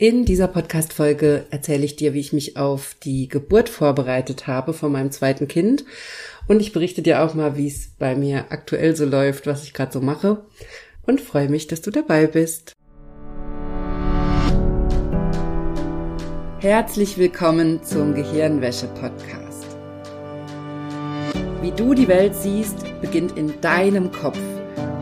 In dieser Podcast-Folge erzähle ich dir, wie ich mich auf die Geburt vorbereitet habe von meinem zweiten Kind. Und ich berichte dir auch mal, wie es bei mir aktuell so läuft, was ich gerade so mache. Und freue mich, dass du dabei bist. Herzlich willkommen zum Gehirnwäsche-Podcast. Wie du die Welt siehst, beginnt in deinem Kopf.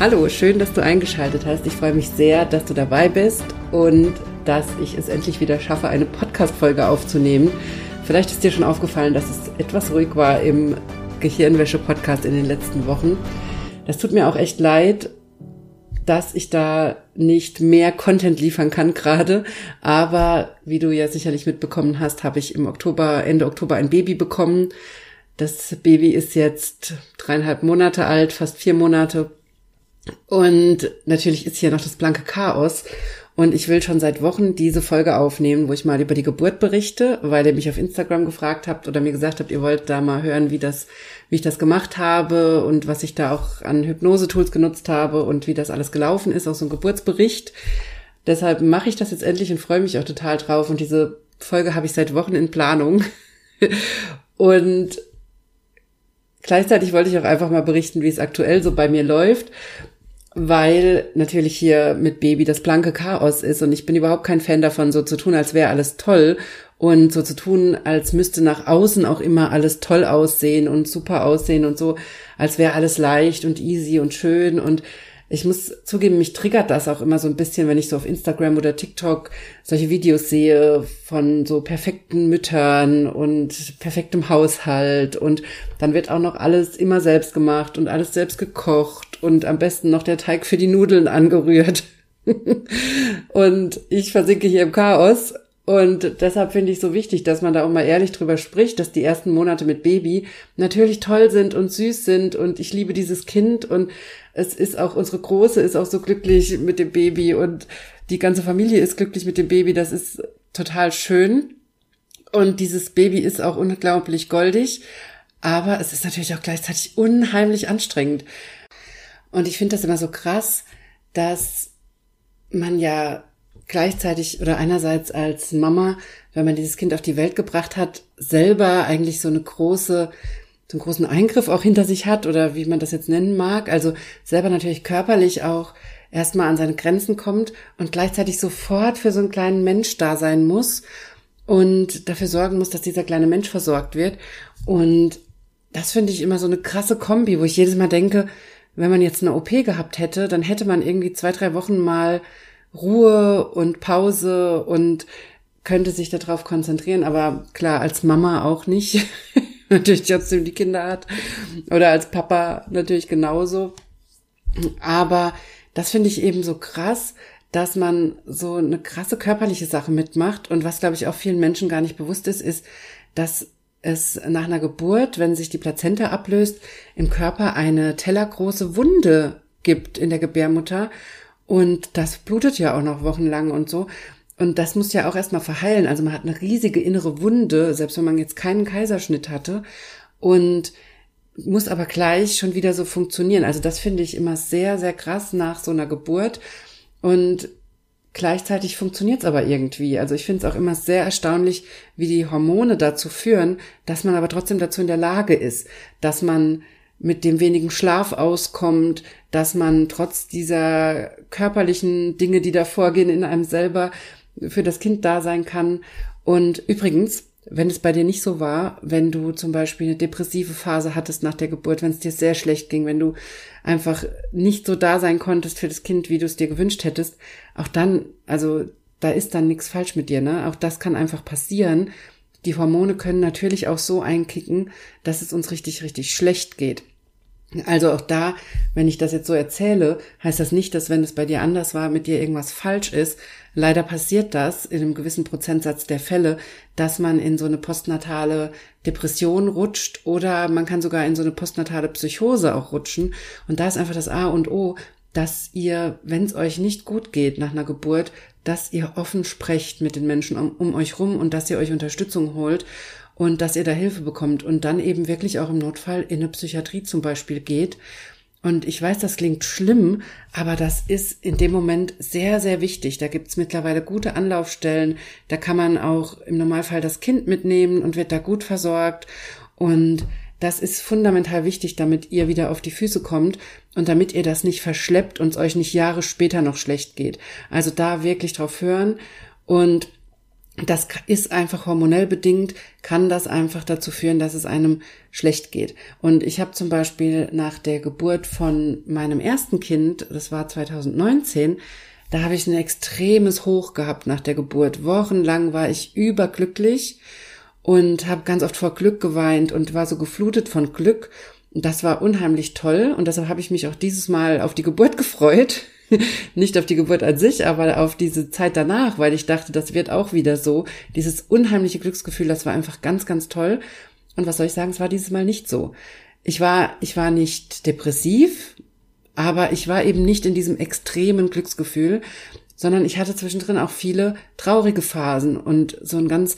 Hallo, schön, dass du eingeschaltet hast. Ich freue mich sehr, dass du dabei bist und dass ich es endlich wieder schaffe, eine Podcast-Folge aufzunehmen. Vielleicht ist dir schon aufgefallen, dass es etwas ruhig war im Gehirnwäsche-Podcast in den letzten Wochen. Das tut mir auch echt leid, dass ich da nicht mehr Content liefern kann gerade. Aber wie du ja sicherlich mitbekommen hast, habe ich im Oktober, Ende Oktober ein Baby bekommen. Das Baby ist jetzt dreieinhalb Monate alt, fast vier Monate. Und natürlich ist hier noch das blanke Chaos. Und ich will schon seit Wochen diese Folge aufnehmen, wo ich mal über die Geburt berichte, weil ihr mich auf Instagram gefragt habt oder mir gesagt habt, ihr wollt da mal hören, wie das, wie ich das gemacht habe und was ich da auch an Hypnose-Tools genutzt habe und wie das alles gelaufen ist, auch so ein Geburtsbericht. Deshalb mache ich das jetzt endlich und freue mich auch total drauf. Und diese Folge habe ich seit Wochen in Planung. und gleichzeitig wollte ich auch einfach mal berichten, wie es aktuell so bei mir läuft weil natürlich hier mit Baby das blanke Chaos ist und ich bin überhaupt kein Fan davon, so zu tun, als wäre alles toll und so zu tun, als müsste nach außen auch immer alles toll aussehen und super aussehen und so, als wäre alles leicht und easy und schön und ich muss zugeben, mich triggert das auch immer so ein bisschen, wenn ich so auf Instagram oder TikTok solche Videos sehe von so perfekten Müttern und perfektem Haushalt und dann wird auch noch alles immer selbst gemacht und alles selbst gekocht und am besten noch der Teig für die Nudeln angerührt. und ich versinke hier im Chaos und deshalb finde ich so wichtig, dass man da auch mal ehrlich drüber spricht, dass die ersten Monate mit Baby natürlich toll sind und süß sind und ich liebe dieses Kind und es ist auch unsere Große ist auch so glücklich mit dem Baby und die ganze Familie ist glücklich mit dem Baby. Das ist total schön. Und dieses Baby ist auch unglaublich goldig. Aber es ist natürlich auch gleichzeitig unheimlich anstrengend. Und ich finde das immer so krass, dass man ja gleichzeitig oder einerseits als Mama, wenn man dieses Kind auf die Welt gebracht hat, selber eigentlich so eine große, so einen großen Eingriff auch hinter sich hat oder wie man das jetzt nennen mag. Also selber natürlich körperlich auch erstmal an seine Grenzen kommt und gleichzeitig sofort für so einen kleinen Mensch da sein muss und dafür sorgen muss, dass dieser kleine Mensch versorgt wird. Und das finde ich immer so eine krasse Kombi, wo ich jedes Mal denke, wenn man jetzt eine OP gehabt hätte, dann hätte man irgendwie zwei, drei Wochen mal Ruhe und Pause und könnte sich darauf konzentrieren, aber klar, als Mama auch nicht. natürlich trotzdem die Kinder hat. Oder als Papa natürlich genauso. Aber das finde ich eben so krass, dass man so eine krasse körperliche Sache mitmacht. Und was, glaube ich, auch vielen Menschen gar nicht bewusst ist, ist, dass es nach einer Geburt, wenn sich die Plazenta ablöst, im Körper eine tellergroße Wunde gibt in der Gebärmutter. Und das blutet ja auch noch wochenlang und so. Und das muss ja auch erstmal verheilen. Also man hat eine riesige innere Wunde, selbst wenn man jetzt keinen Kaiserschnitt hatte. Und muss aber gleich schon wieder so funktionieren. Also das finde ich immer sehr, sehr krass nach so einer Geburt. Und gleichzeitig funktioniert es aber irgendwie. Also ich finde es auch immer sehr erstaunlich, wie die Hormone dazu führen, dass man aber trotzdem dazu in der Lage ist, dass man mit dem wenigen Schlaf auskommt, dass man trotz dieser körperlichen Dinge, die da vorgehen in einem selber, für das Kind da sein kann. Und übrigens, wenn es bei dir nicht so war, wenn du zum Beispiel eine depressive Phase hattest nach der Geburt, wenn es dir sehr schlecht ging, wenn du einfach nicht so da sein konntest für das Kind, wie du es dir gewünscht hättest, auch dann, also da ist dann nichts falsch mit dir, ne? Auch das kann einfach passieren. Die Hormone können natürlich auch so einkicken, dass es uns richtig, richtig schlecht geht. Also auch da, wenn ich das jetzt so erzähle, heißt das nicht, dass wenn es bei dir anders war, mit dir irgendwas falsch ist. Leider passiert das in einem gewissen Prozentsatz der Fälle, dass man in so eine postnatale Depression rutscht oder man kann sogar in so eine postnatale Psychose auch rutschen. Und da ist einfach das A und O, dass ihr, wenn es euch nicht gut geht nach einer Geburt, dass ihr offen sprecht mit den Menschen um, um euch rum und dass ihr euch Unterstützung holt und dass ihr da Hilfe bekommt und dann eben wirklich auch im Notfall in eine Psychiatrie zum Beispiel geht. Und ich weiß, das klingt schlimm, aber das ist in dem Moment sehr, sehr wichtig. Da gibt's mittlerweile gute Anlaufstellen. Da kann man auch im Normalfall das Kind mitnehmen und wird da gut versorgt. Und das ist fundamental wichtig, damit ihr wieder auf die Füße kommt und damit ihr das nicht verschleppt und es euch nicht Jahre später noch schlecht geht. Also da wirklich drauf hören und das ist einfach hormonell bedingt, kann das einfach dazu führen, dass es einem schlecht geht. Und ich habe zum Beispiel nach der Geburt von meinem ersten Kind, das war 2019, da habe ich ein extremes Hoch gehabt nach der Geburt. Wochenlang war ich überglücklich und habe ganz oft vor Glück geweint und war so geflutet von Glück. Das war unheimlich toll und deshalb habe ich mich auch dieses Mal auf die Geburt gefreut nicht auf die Geburt an sich, aber auf diese Zeit danach, weil ich dachte, das wird auch wieder so. Dieses unheimliche Glücksgefühl, das war einfach ganz, ganz toll. Und was soll ich sagen, es war dieses Mal nicht so. Ich war, ich war nicht depressiv, aber ich war eben nicht in diesem extremen Glücksgefühl, sondern ich hatte zwischendrin auch viele traurige Phasen und so ein ganz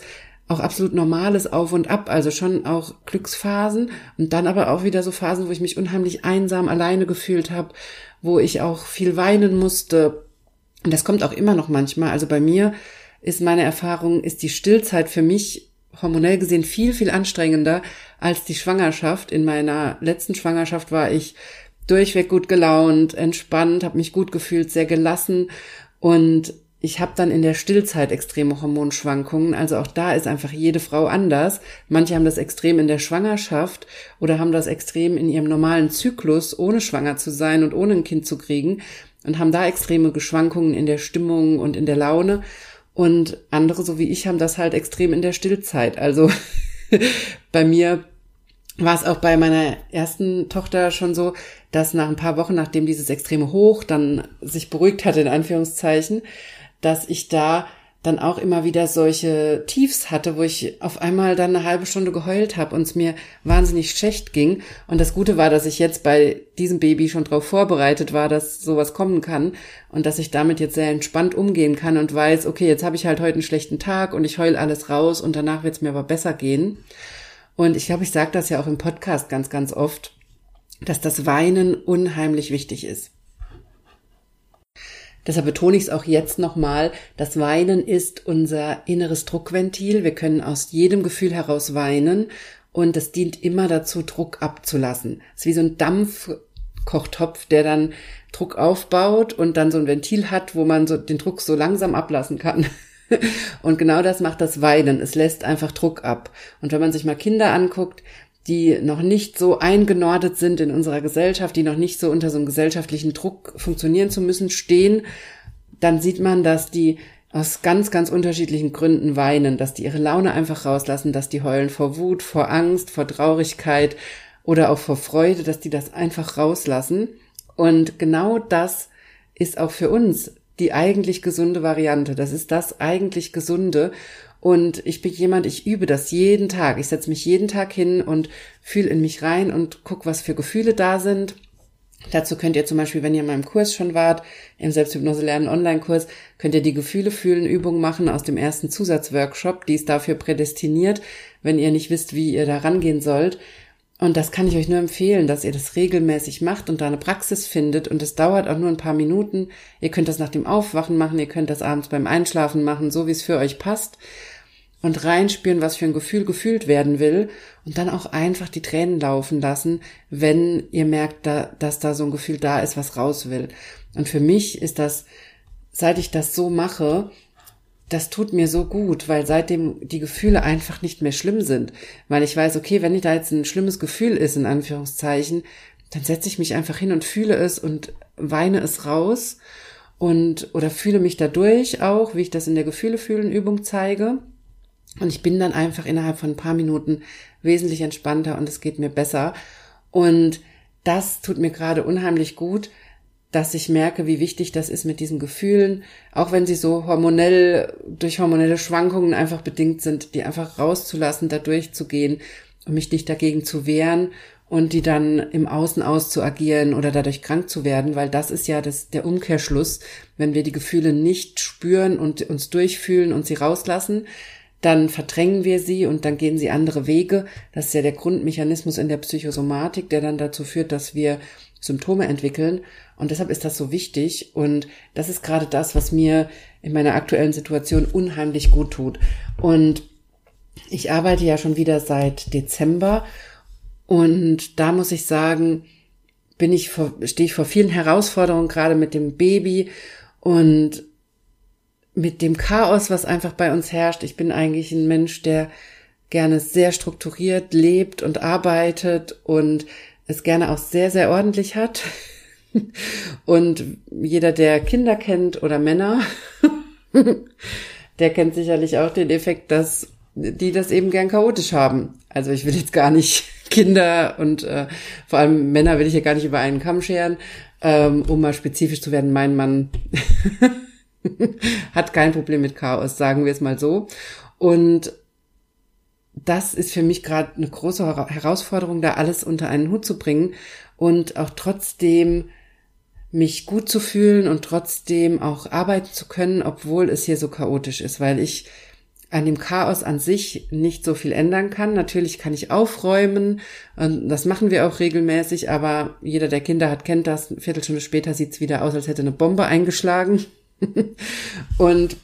auch absolut normales Auf und Ab, also schon auch Glücksphasen und dann aber auch wieder so Phasen, wo ich mich unheimlich einsam alleine gefühlt habe, wo ich auch viel weinen musste. Und das kommt auch immer noch manchmal. Also bei mir ist meine Erfahrung, ist die Stillzeit für mich hormonell gesehen viel, viel anstrengender als die Schwangerschaft. In meiner letzten Schwangerschaft war ich durchweg gut gelaunt, entspannt, habe mich gut gefühlt, sehr gelassen und ich habe dann in der Stillzeit extreme Hormonschwankungen. Also auch da ist einfach jede Frau anders. Manche haben das extrem in der Schwangerschaft oder haben das extrem in ihrem normalen Zyklus, ohne schwanger zu sein und ohne ein Kind zu kriegen und haben da extreme Geschwankungen in der Stimmung und in der Laune. Und andere, so wie ich, haben das halt extrem in der Stillzeit. Also bei mir war es auch bei meiner ersten Tochter schon so, dass nach ein paar Wochen, nachdem dieses extreme Hoch dann sich beruhigt hatte, in Anführungszeichen, dass ich da dann auch immer wieder solche Tiefs hatte, wo ich auf einmal dann eine halbe Stunde geheult habe und es mir wahnsinnig schlecht ging. Und das Gute war, dass ich jetzt bei diesem Baby schon darauf vorbereitet war, dass sowas kommen kann und dass ich damit jetzt sehr entspannt umgehen kann und weiß, okay, jetzt habe ich halt heute einen schlechten Tag und ich heul alles raus und danach wird es mir aber besser gehen. Und ich glaube, ich sage das ja auch im Podcast ganz, ganz oft, dass das Weinen unheimlich wichtig ist. Deshalb betone ich es auch jetzt nochmal, das Weinen ist unser inneres Druckventil. Wir können aus jedem Gefühl heraus weinen und es dient immer dazu, Druck abzulassen. Es ist wie so ein Dampfkochtopf, der dann Druck aufbaut und dann so ein Ventil hat, wo man so den Druck so langsam ablassen kann. Und genau das macht das Weinen. Es lässt einfach Druck ab. Und wenn man sich mal Kinder anguckt, die noch nicht so eingenordet sind in unserer Gesellschaft, die noch nicht so unter so einem gesellschaftlichen Druck funktionieren zu müssen, stehen, dann sieht man, dass die aus ganz, ganz unterschiedlichen Gründen weinen, dass die ihre Laune einfach rauslassen, dass die heulen vor Wut, vor Angst, vor Traurigkeit oder auch vor Freude, dass die das einfach rauslassen. Und genau das ist auch für uns die eigentlich gesunde Variante. Das ist das eigentlich Gesunde. Und ich bin jemand, ich übe das jeden Tag. Ich setze mich jeden Tag hin und fühle in mich rein und guck, was für Gefühle da sind. Dazu könnt ihr zum Beispiel, wenn ihr in meinem Kurs schon wart, im Selbsthypnose lernen Online-Kurs, könnt ihr die Gefühle fühlen Übung machen aus dem ersten Zusatzworkshop. Die ist dafür prädestiniert, wenn ihr nicht wisst, wie ihr da rangehen sollt. Und das kann ich euch nur empfehlen, dass ihr das regelmäßig macht und da eine Praxis findet. Und es dauert auch nur ein paar Minuten. Ihr könnt das nach dem Aufwachen machen, ihr könnt das abends beim Einschlafen machen, so wie es für euch passt. Und reinspüren, was für ein Gefühl gefühlt werden will. Und dann auch einfach die Tränen laufen lassen, wenn ihr merkt, da, dass da so ein Gefühl da ist, was raus will. Und für mich ist das, seit ich das so mache, das tut mir so gut, weil seitdem die Gefühle einfach nicht mehr schlimm sind. Weil ich weiß, okay, wenn da jetzt ein schlimmes Gefühl ist, in Anführungszeichen, dann setze ich mich einfach hin und fühle es und weine es raus und oder fühle mich dadurch auch, wie ich das in der Gefühle fühlen Übung zeige. Und ich bin dann einfach innerhalb von ein paar Minuten wesentlich entspannter und es geht mir besser. Und das tut mir gerade unheimlich gut, dass ich merke, wie wichtig das ist mit diesen Gefühlen, auch wenn sie so hormonell, durch hormonelle Schwankungen einfach bedingt sind, die einfach rauszulassen, da durchzugehen und mich nicht dagegen zu wehren und die dann im Außen auszuagieren oder dadurch krank zu werden, weil das ist ja das, der Umkehrschluss. Wenn wir die Gefühle nicht spüren und uns durchfühlen und sie rauslassen, dann verdrängen wir sie und dann gehen sie andere Wege. Das ist ja der Grundmechanismus in der Psychosomatik, der dann dazu führt, dass wir Symptome entwickeln. Und deshalb ist das so wichtig. Und das ist gerade das, was mir in meiner aktuellen Situation unheimlich gut tut. Und ich arbeite ja schon wieder seit Dezember und da muss ich sagen, bin ich vor, stehe ich vor vielen Herausforderungen, gerade mit dem Baby und mit dem Chaos, was einfach bei uns herrscht. Ich bin eigentlich ein Mensch, der gerne sehr strukturiert lebt und arbeitet und es gerne auch sehr, sehr ordentlich hat. Und jeder, der Kinder kennt oder Männer, der kennt sicherlich auch den Effekt, dass die das eben gern chaotisch haben. Also ich will jetzt gar nicht Kinder und äh, vor allem Männer will ich ja gar nicht über einen Kamm scheren, ähm, um mal spezifisch zu werden. Mein Mann hat kein Problem mit Chaos, sagen wir es mal so. Und das ist für mich gerade eine große Herausforderung, da alles unter einen Hut zu bringen und auch trotzdem mich gut zu fühlen und trotzdem auch arbeiten zu können, obwohl es hier so chaotisch ist, weil ich an dem Chaos an sich nicht so viel ändern kann. Natürlich kann ich aufräumen, das machen wir auch regelmäßig, aber jeder, der Kinder hat, kennt das. Eine Viertelstunde später sieht's wieder aus, als hätte eine Bombe eingeschlagen. und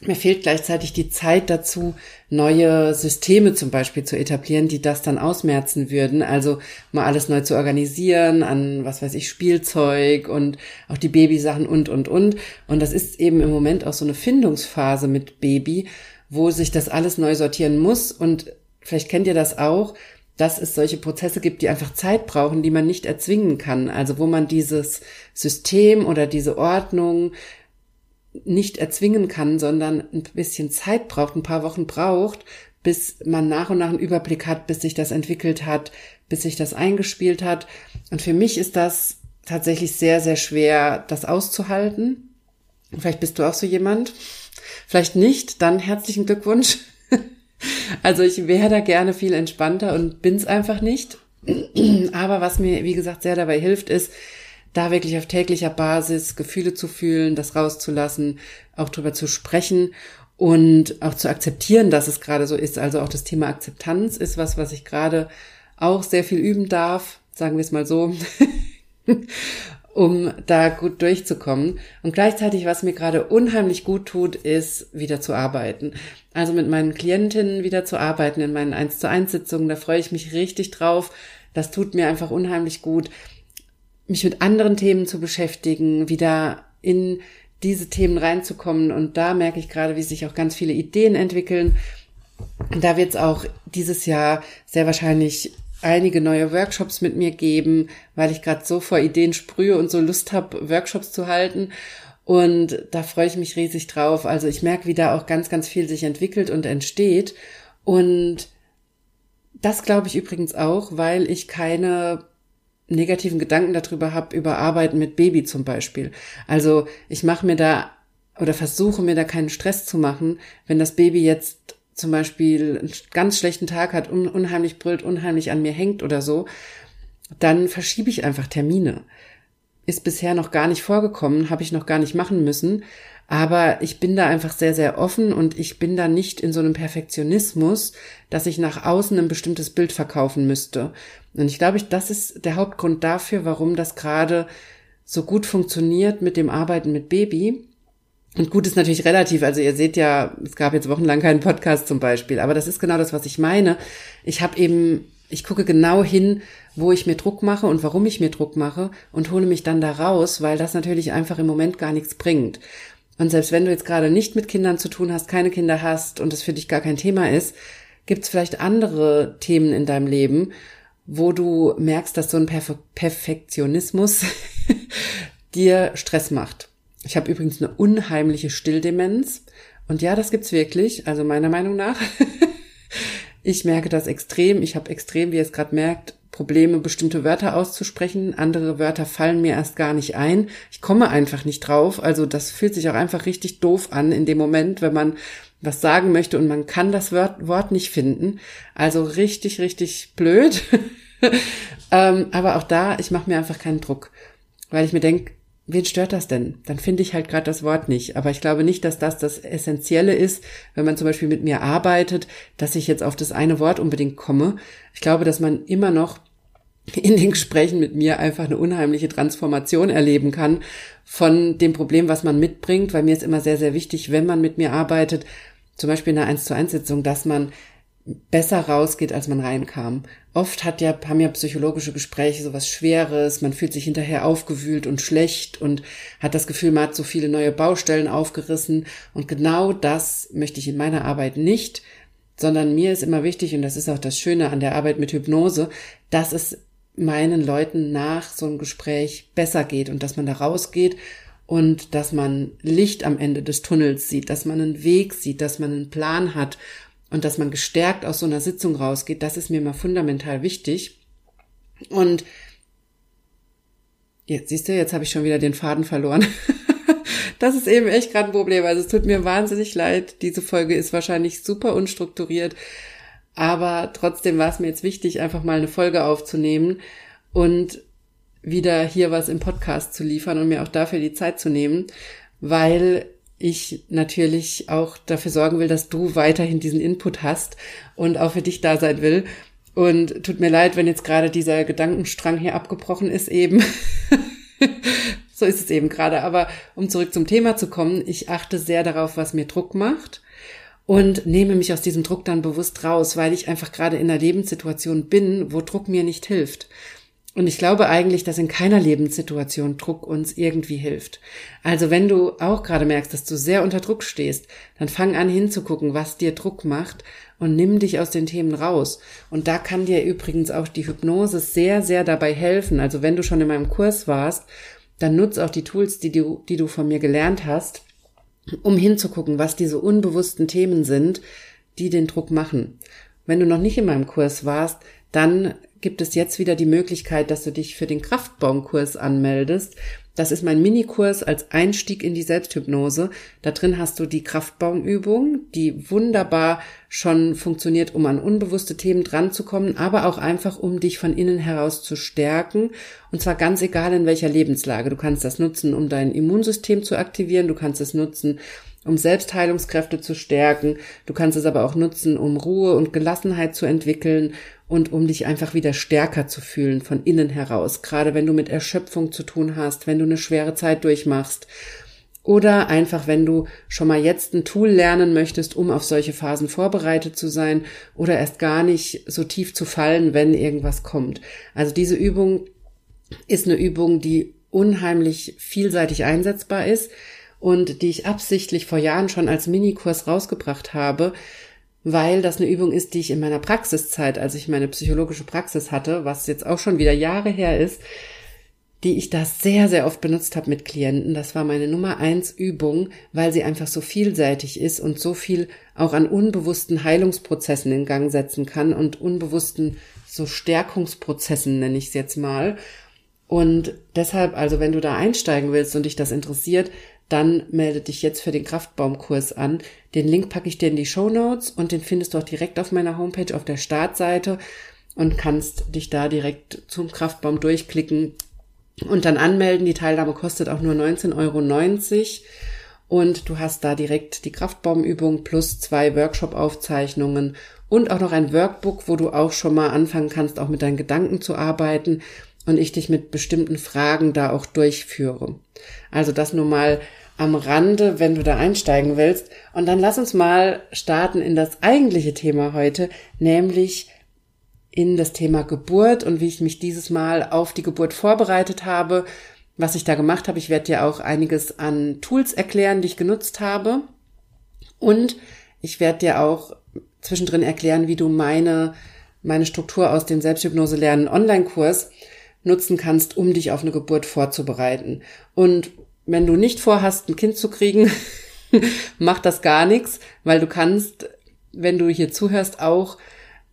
mir fehlt gleichzeitig die Zeit dazu, neue Systeme zum Beispiel zu etablieren, die das dann ausmerzen würden. Also mal alles neu zu organisieren an, was weiß ich, Spielzeug und auch die Babysachen und, und, und. Und das ist eben im Moment auch so eine Findungsphase mit Baby, wo sich das alles neu sortieren muss. Und vielleicht kennt ihr das auch, dass es solche Prozesse gibt, die einfach Zeit brauchen, die man nicht erzwingen kann. Also wo man dieses System oder diese Ordnung nicht erzwingen kann, sondern ein bisschen Zeit braucht, ein paar Wochen braucht, bis man nach und nach einen Überblick hat, bis sich das entwickelt hat, bis sich das eingespielt hat. Und für mich ist das tatsächlich sehr, sehr schwer, das auszuhalten. Vielleicht bist du auch so jemand. Vielleicht nicht, dann herzlichen Glückwunsch. Also ich wäre da gerne viel entspannter und bin's einfach nicht. Aber was mir, wie gesagt, sehr dabei hilft, ist, da wirklich auf täglicher Basis Gefühle zu fühlen, das rauszulassen, auch drüber zu sprechen und auch zu akzeptieren, dass es gerade so ist. Also auch das Thema Akzeptanz ist was, was ich gerade auch sehr viel üben darf, sagen wir es mal so. um da gut durchzukommen. Und gleichzeitig, was mir gerade unheimlich gut tut, ist wieder zu arbeiten. Also mit meinen Klientinnen wieder zu arbeiten in meinen 1 zu 1 Sitzungen, da freue ich mich richtig drauf. Das tut mir einfach unheimlich gut, mich mit anderen Themen zu beschäftigen, wieder in diese Themen reinzukommen. Und da merke ich gerade, wie sich auch ganz viele Ideen entwickeln. Da wird es auch dieses Jahr sehr wahrscheinlich einige neue Workshops mit mir geben, weil ich gerade so vor Ideen sprühe und so Lust habe, Workshops zu halten. Und da freue ich mich riesig drauf. Also ich merke, wie da auch ganz, ganz viel sich entwickelt und entsteht. Und das glaube ich übrigens auch, weil ich keine negativen Gedanken darüber habe, über Arbeiten mit Baby zum Beispiel. Also ich mache mir da oder versuche mir da keinen Stress zu machen, wenn das Baby jetzt zum Beispiel einen ganz schlechten Tag hat, un unheimlich brüllt, unheimlich an mir hängt oder so, dann verschiebe ich einfach Termine. Ist bisher noch gar nicht vorgekommen, habe ich noch gar nicht machen müssen, aber ich bin da einfach sehr, sehr offen und ich bin da nicht in so einem Perfektionismus, dass ich nach außen ein bestimmtes Bild verkaufen müsste. Und ich glaube, das ist der Hauptgrund dafür, warum das gerade so gut funktioniert mit dem Arbeiten mit Baby, und gut ist natürlich relativ. Also ihr seht ja, es gab jetzt wochenlang keinen Podcast zum Beispiel. Aber das ist genau das, was ich meine. Ich habe eben, ich gucke genau hin, wo ich mir Druck mache und warum ich mir Druck mache und hole mich dann da raus, weil das natürlich einfach im Moment gar nichts bringt. Und selbst wenn du jetzt gerade nicht mit Kindern zu tun hast, keine Kinder hast und es für dich gar kein Thema ist, gibt es vielleicht andere Themen in deinem Leben, wo du merkst, dass so ein Perfe Perfektionismus dir Stress macht. Ich habe übrigens eine unheimliche Stilldemenz. Und ja, das gibt's wirklich, also meiner Meinung nach. ich merke das extrem. Ich habe extrem, wie ihr es gerade merkt, Probleme, bestimmte Wörter auszusprechen. Andere Wörter fallen mir erst gar nicht ein. Ich komme einfach nicht drauf. Also das fühlt sich auch einfach richtig doof an in dem Moment, wenn man was sagen möchte und man kann das Wort, nicht finden. Also richtig, richtig blöd. ähm, aber auch da, ich mache mir einfach keinen Druck, weil ich mir denke, wen stört das denn? Dann finde ich halt gerade das Wort nicht. Aber ich glaube nicht, dass das das Essentielle ist, wenn man zum Beispiel mit mir arbeitet, dass ich jetzt auf das eine Wort unbedingt komme. Ich glaube, dass man immer noch in den Gesprächen mit mir einfach eine unheimliche Transformation erleben kann von dem Problem, was man mitbringt, weil mir ist immer sehr, sehr wichtig, wenn man mit mir arbeitet, zum Beispiel in einer 1 zu 1 Sitzung, dass man besser rausgeht, als man reinkam. Oft hat ja, haben ja psychologische Gespräche so was Schweres, man fühlt sich hinterher aufgewühlt und schlecht und hat das Gefühl, man hat so viele neue Baustellen aufgerissen. Und genau das möchte ich in meiner Arbeit nicht, sondern mir ist immer wichtig, und das ist auch das Schöne an der Arbeit mit Hypnose, dass es meinen Leuten nach so einem Gespräch besser geht und dass man da rausgeht und dass man Licht am Ende des Tunnels sieht, dass man einen Weg sieht, dass man einen Plan hat und dass man gestärkt aus so einer Sitzung rausgeht, das ist mir immer fundamental wichtig. Und jetzt siehst du, jetzt habe ich schon wieder den Faden verloren. das ist eben echt gerade ein Problem. Also es tut mir wahnsinnig leid. Diese Folge ist wahrscheinlich super unstrukturiert. Aber trotzdem war es mir jetzt wichtig, einfach mal eine Folge aufzunehmen und wieder hier was im Podcast zu liefern und mir auch dafür die Zeit zu nehmen, weil ich natürlich auch dafür sorgen will, dass du weiterhin diesen Input hast und auch für dich da sein will. Und tut mir leid, wenn jetzt gerade dieser Gedankenstrang hier abgebrochen ist eben. so ist es eben gerade. Aber um zurück zum Thema zu kommen, ich achte sehr darauf, was mir Druck macht und nehme mich aus diesem Druck dann bewusst raus, weil ich einfach gerade in einer Lebenssituation bin, wo Druck mir nicht hilft. Und ich glaube eigentlich, dass in keiner Lebenssituation Druck uns irgendwie hilft. Also wenn du auch gerade merkst, dass du sehr unter Druck stehst, dann fang an hinzugucken, was dir Druck macht und nimm dich aus den Themen raus. Und da kann dir übrigens auch die Hypnose sehr, sehr dabei helfen. Also wenn du schon in meinem Kurs warst, dann nutz auch die Tools, die du, die du von mir gelernt hast, um hinzugucken, was diese unbewussten Themen sind, die den Druck machen. Wenn du noch nicht in meinem Kurs warst, dann gibt es jetzt wieder die Möglichkeit, dass du dich für den Kraftbaumkurs anmeldest. Das ist mein Minikurs als Einstieg in die Selbsthypnose. Da drin hast du die Kraftbaumübung, die wunderbar schon funktioniert, um an unbewusste Themen dranzukommen, aber auch einfach, um dich von innen heraus zu stärken. Und zwar ganz egal in welcher Lebenslage. Du kannst das nutzen, um dein Immunsystem zu aktivieren. Du kannst es nutzen, um Selbstheilungskräfte zu stärken. Du kannst es aber auch nutzen, um Ruhe und Gelassenheit zu entwickeln und um dich einfach wieder stärker zu fühlen von innen heraus, gerade wenn du mit Erschöpfung zu tun hast, wenn du eine schwere Zeit durchmachst oder einfach wenn du schon mal jetzt ein Tool lernen möchtest, um auf solche Phasen vorbereitet zu sein oder erst gar nicht so tief zu fallen, wenn irgendwas kommt. Also diese Übung ist eine Übung, die unheimlich vielseitig einsetzbar ist und die ich absichtlich vor Jahren schon als Minikurs rausgebracht habe, weil das eine Übung ist, die ich in meiner Praxiszeit, als ich meine psychologische Praxis hatte, was jetzt auch schon wieder Jahre her ist, die ich da sehr, sehr oft benutzt habe mit Klienten. Das war meine Nummer eins Übung, weil sie einfach so vielseitig ist und so viel auch an unbewussten Heilungsprozessen in Gang setzen kann und unbewussten so Stärkungsprozessen nenne ich es jetzt mal. Und deshalb, also wenn du da einsteigen willst und dich das interessiert, dann melde dich jetzt für den Kraftbaumkurs an. Den Link packe ich dir in die Show Notes und den findest du auch direkt auf meiner Homepage auf der Startseite und kannst dich da direkt zum Kraftbaum durchklicken und dann anmelden. Die Teilnahme kostet auch nur 19,90 Euro. Und du hast da direkt die Kraftbaumübung plus zwei Workshop-Aufzeichnungen und auch noch ein Workbook, wo du auch schon mal anfangen kannst, auch mit deinen Gedanken zu arbeiten und ich dich mit bestimmten Fragen da auch durchführe. Also das nur mal am Rande, wenn du da einsteigen willst. Und dann lass uns mal starten in das eigentliche Thema heute, nämlich in das Thema Geburt und wie ich mich dieses Mal auf die Geburt vorbereitet habe, was ich da gemacht habe. Ich werde dir auch einiges an Tools erklären, die ich genutzt habe. Und ich werde dir auch zwischendrin erklären, wie du meine, meine Struktur aus dem Selbsthypnose lernen Online-Kurs nutzen kannst, um dich auf eine Geburt vorzubereiten. Und wenn du nicht vorhast, ein Kind zu kriegen, macht das gar nichts, weil du kannst, wenn du hier zuhörst, auch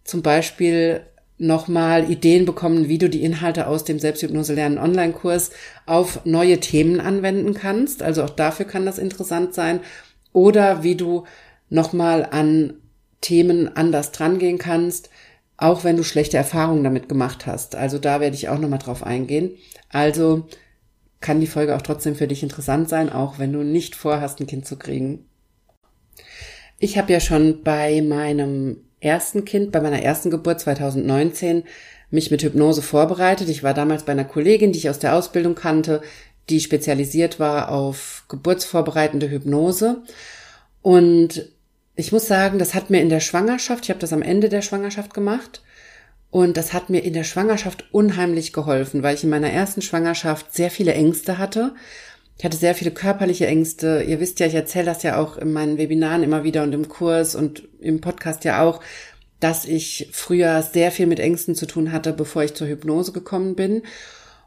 zum Beispiel nochmal Ideen bekommen, wie du die Inhalte aus dem Selbsthypnose lernen Online-Kurs auf neue Themen anwenden kannst. Also auch dafür kann das interessant sein. Oder wie du nochmal an Themen anders drangehen kannst, auch wenn du schlechte Erfahrungen damit gemacht hast. Also da werde ich auch nochmal drauf eingehen. Also kann die Folge auch trotzdem für dich interessant sein, auch wenn du nicht vorhast, ein Kind zu kriegen. Ich habe ja schon bei meinem ersten Kind, bei meiner ersten Geburt 2019, mich mit Hypnose vorbereitet. Ich war damals bei einer Kollegin, die ich aus der Ausbildung kannte, die spezialisiert war auf geburtsvorbereitende Hypnose. Und ich muss sagen, das hat mir in der Schwangerschaft, ich habe das am Ende der Schwangerschaft gemacht, und das hat mir in der Schwangerschaft unheimlich geholfen, weil ich in meiner ersten Schwangerschaft sehr viele Ängste hatte. Ich hatte sehr viele körperliche Ängste. Ihr wisst ja, ich erzähle das ja auch in meinen Webinaren immer wieder und im Kurs und im Podcast ja auch, dass ich früher sehr viel mit Ängsten zu tun hatte, bevor ich zur Hypnose gekommen bin.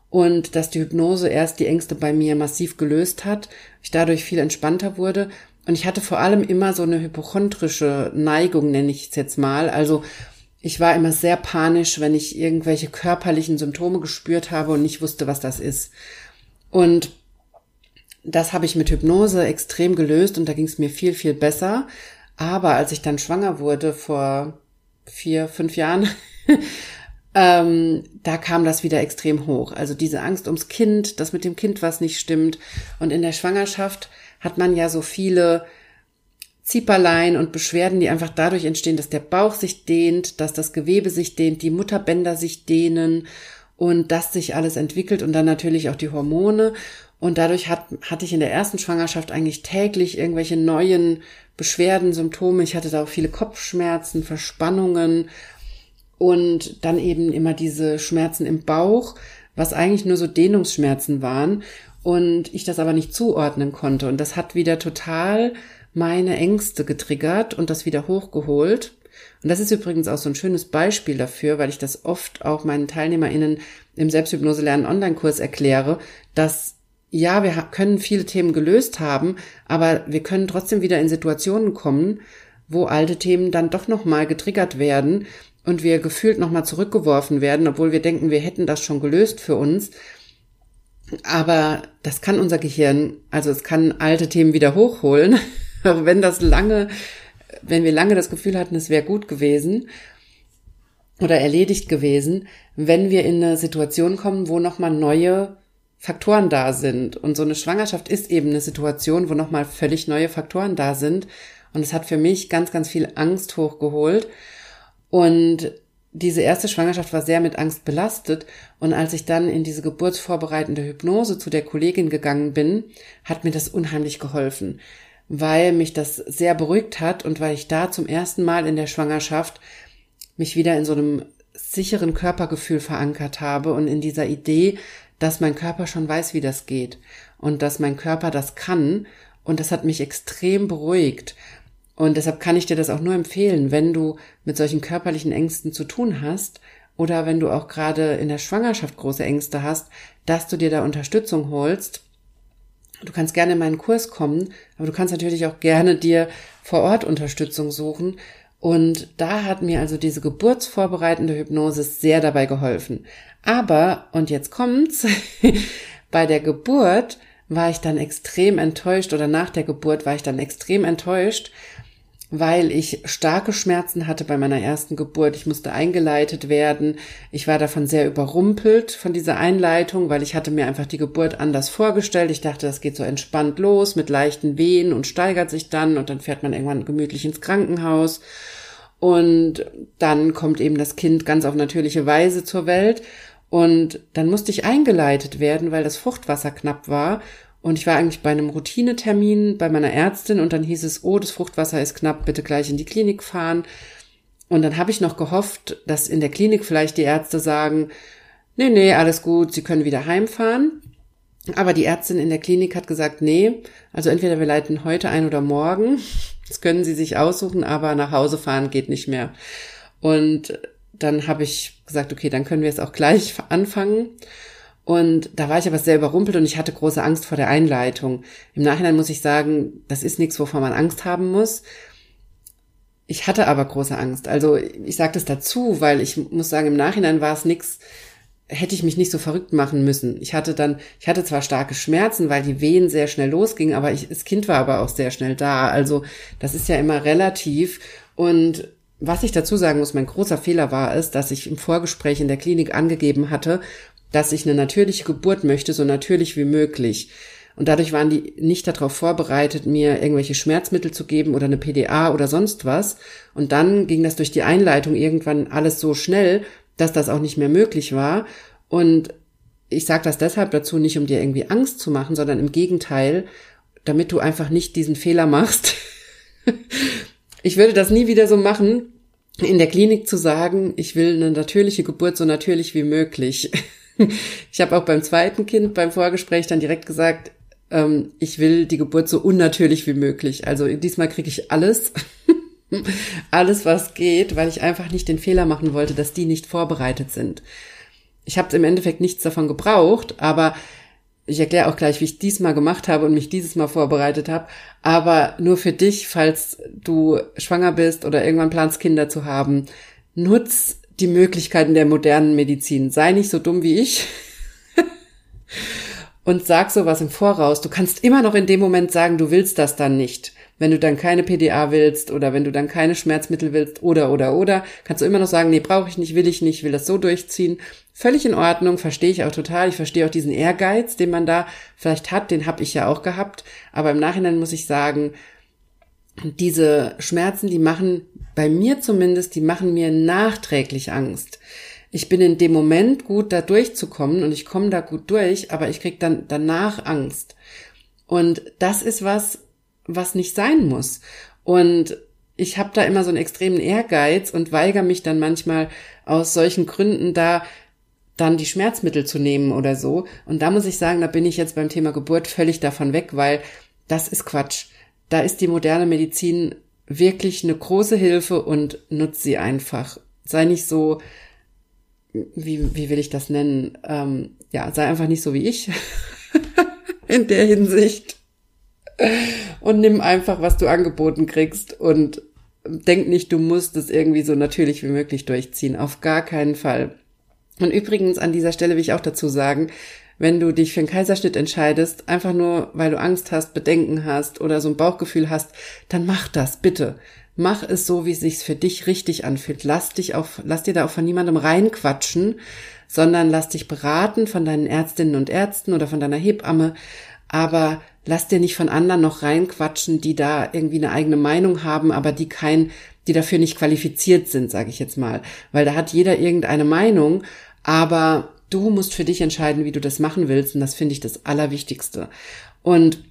Und dass die Hypnose erst die Ängste bei mir massiv gelöst hat, ich dadurch viel entspannter wurde. Und ich hatte vor allem immer so eine hypochondrische Neigung, nenne ich es jetzt mal. Also ich war immer sehr panisch, wenn ich irgendwelche körperlichen Symptome gespürt habe und nicht wusste, was das ist. Und das habe ich mit Hypnose extrem gelöst und da ging es mir viel, viel besser. Aber als ich dann schwanger wurde vor vier, fünf Jahren, ähm, da kam das wieder extrem hoch. Also diese Angst ums Kind, dass mit dem Kind was nicht stimmt. Und in der Schwangerschaft hat man ja so viele Zieperlein und Beschwerden, die einfach dadurch entstehen, dass der Bauch sich dehnt, dass das Gewebe sich dehnt, die Mutterbänder sich dehnen und dass sich alles entwickelt und dann natürlich auch die Hormone. Und dadurch hat, hatte ich in der ersten Schwangerschaft eigentlich täglich irgendwelche neuen Beschwerden, Symptome. Ich hatte da auch viele Kopfschmerzen, Verspannungen und dann eben immer diese Schmerzen im Bauch, was eigentlich nur so Dehnungsschmerzen waren und ich das aber nicht zuordnen konnte. Und das hat wieder total meine Ängste getriggert und das wieder hochgeholt. Und das ist übrigens auch so ein schönes Beispiel dafür, weil ich das oft auch meinen TeilnehmerInnen im Selbsthypnose lernen Online-Kurs erkläre, dass ja, wir können viele Themen gelöst haben, aber wir können trotzdem wieder in Situationen kommen, wo alte Themen dann doch nochmal getriggert werden und wir gefühlt nochmal zurückgeworfen werden, obwohl wir denken, wir hätten das schon gelöst für uns. Aber das kann unser Gehirn, also es kann alte Themen wieder hochholen wenn das lange, wenn wir lange das Gefühl hatten, es wäre gut gewesen oder erledigt gewesen, wenn wir in eine Situation kommen, wo nochmal neue Faktoren da sind. Und so eine Schwangerschaft ist eben eine Situation, wo nochmal völlig neue Faktoren da sind. Und es hat für mich ganz, ganz viel Angst hochgeholt. Und diese erste Schwangerschaft war sehr mit Angst belastet. Und als ich dann in diese geburtsvorbereitende Hypnose zu der Kollegin gegangen bin, hat mir das unheimlich geholfen weil mich das sehr beruhigt hat und weil ich da zum ersten Mal in der Schwangerschaft mich wieder in so einem sicheren Körpergefühl verankert habe und in dieser Idee, dass mein Körper schon weiß, wie das geht und dass mein Körper das kann und das hat mich extrem beruhigt. Und deshalb kann ich dir das auch nur empfehlen, wenn du mit solchen körperlichen Ängsten zu tun hast oder wenn du auch gerade in der Schwangerschaft große Ängste hast, dass du dir da Unterstützung holst Du kannst gerne in meinen Kurs kommen, aber du kannst natürlich auch gerne dir vor Ort Unterstützung suchen. Und da hat mir also diese geburtsvorbereitende Hypnose sehr dabei geholfen. Aber, und jetzt kommt's, bei der Geburt war ich dann extrem enttäuscht oder nach der Geburt war ich dann extrem enttäuscht, weil ich starke Schmerzen hatte bei meiner ersten Geburt. Ich musste eingeleitet werden. Ich war davon sehr überrumpelt von dieser Einleitung, weil ich hatte mir einfach die Geburt anders vorgestellt. Ich dachte, das geht so entspannt los mit leichten Wehen und steigert sich dann und dann fährt man irgendwann gemütlich ins Krankenhaus. Und dann kommt eben das Kind ganz auf natürliche Weise zur Welt. Und dann musste ich eingeleitet werden, weil das Fruchtwasser knapp war. Und ich war eigentlich bei einem Routinetermin bei meiner Ärztin und dann hieß es, oh, das Fruchtwasser ist knapp, bitte gleich in die Klinik fahren. Und dann habe ich noch gehofft, dass in der Klinik vielleicht die Ärzte sagen, nee, nee, alles gut, Sie können wieder heimfahren. Aber die Ärztin in der Klinik hat gesagt, nee, also entweder wir leiten heute ein oder morgen. Das können Sie sich aussuchen, aber nach Hause fahren geht nicht mehr. Und dann habe ich gesagt, okay, dann können wir es auch gleich anfangen. Und da war ich aber sehr überrumpelt und ich hatte große Angst vor der Einleitung. Im Nachhinein muss ich sagen, das ist nichts, wovor man Angst haben muss. ich hatte aber große Angst. Also ich sage das dazu, weil ich muss sagen, im Nachhinein war es nix, hätte ich mich nicht so verrückt machen müssen. Ich hatte dann, ich hatte zwar starke Schmerzen, weil die Wehen sehr schnell losgingen, aber ich, das Kind war aber auch sehr schnell da. Also das ist ja immer relativ. Und was ich dazu sagen muss, mein großer Fehler war es, dass ich im Vorgespräch in der Klinik angegeben hatte, dass ich eine natürliche Geburt möchte, so natürlich wie möglich. Und dadurch waren die nicht darauf vorbereitet, mir irgendwelche Schmerzmittel zu geben oder eine PDA oder sonst was. Und dann ging das durch die Einleitung irgendwann alles so schnell, dass das auch nicht mehr möglich war. Und ich sage das deshalb dazu, nicht um dir irgendwie Angst zu machen, sondern im Gegenteil, damit du einfach nicht diesen Fehler machst. ich würde das nie wieder so machen, in der Klinik zu sagen, ich will eine natürliche Geburt so natürlich wie möglich. Ich habe auch beim zweiten Kind beim Vorgespräch dann direkt gesagt, ähm, ich will die Geburt so unnatürlich wie möglich. Also diesmal kriege ich alles. alles, was geht, weil ich einfach nicht den Fehler machen wollte, dass die nicht vorbereitet sind. Ich habe im Endeffekt nichts davon gebraucht, aber ich erkläre auch gleich, wie ich diesmal gemacht habe und mich dieses Mal vorbereitet habe. Aber nur für dich, falls du schwanger bist oder irgendwann planst, Kinder zu haben, nutz die Möglichkeiten der modernen Medizin. Sei nicht so dumm wie ich. und sag sowas im Voraus. Du kannst immer noch in dem Moment sagen, du willst das dann nicht. Wenn du dann keine PDA willst oder wenn du dann keine Schmerzmittel willst oder oder oder, kannst du immer noch sagen, nee, brauche ich nicht, will ich nicht, will das so durchziehen. Völlig in Ordnung, verstehe ich auch total. Ich verstehe auch diesen Ehrgeiz, den man da vielleicht hat, den habe ich ja auch gehabt. Aber im Nachhinein muss ich sagen, diese Schmerzen, die machen bei mir zumindest, die machen mir nachträglich Angst ich bin in dem Moment gut da durchzukommen und ich komme da gut durch, aber ich krieg dann danach Angst. Und das ist was, was nicht sein muss. Und ich habe da immer so einen extremen Ehrgeiz und weigere mich dann manchmal aus solchen Gründen da dann die Schmerzmittel zu nehmen oder so. Und da muss ich sagen, da bin ich jetzt beim Thema Geburt völlig davon weg, weil das ist Quatsch. Da ist die moderne Medizin wirklich eine große Hilfe und nutzt sie einfach. Sei nicht so wie, wie will ich das nennen? Ähm, ja, sei einfach nicht so wie ich in der Hinsicht. Und nimm einfach, was du angeboten kriegst und denk nicht, du musst es irgendwie so natürlich wie möglich durchziehen. Auf gar keinen Fall. Und übrigens an dieser Stelle will ich auch dazu sagen, wenn du dich für einen Kaiserschnitt entscheidest, einfach nur, weil du Angst hast, Bedenken hast oder so ein Bauchgefühl hast, dann mach das, bitte. Mach es so, wie es sich für dich richtig anfühlt. Lass dich auf, lass dir da auch von niemandem reinquatschen, sondern lass dich beraten von deinen Ärztinnen und Ärzten oder von deiner Hebamme. Aber lass dir nicht von anderen noch reinquatschen, die da irgendwie eine eigene Meinung haben, aber die kein, die dafür nicht qualifiziert sind, sage ich jetzt mal. Weil da hat jeder irgendeine Meinung, aber du musst für dich entscheiden, wie du das machen willst. Und das finde ich das Allerwichtigste. Und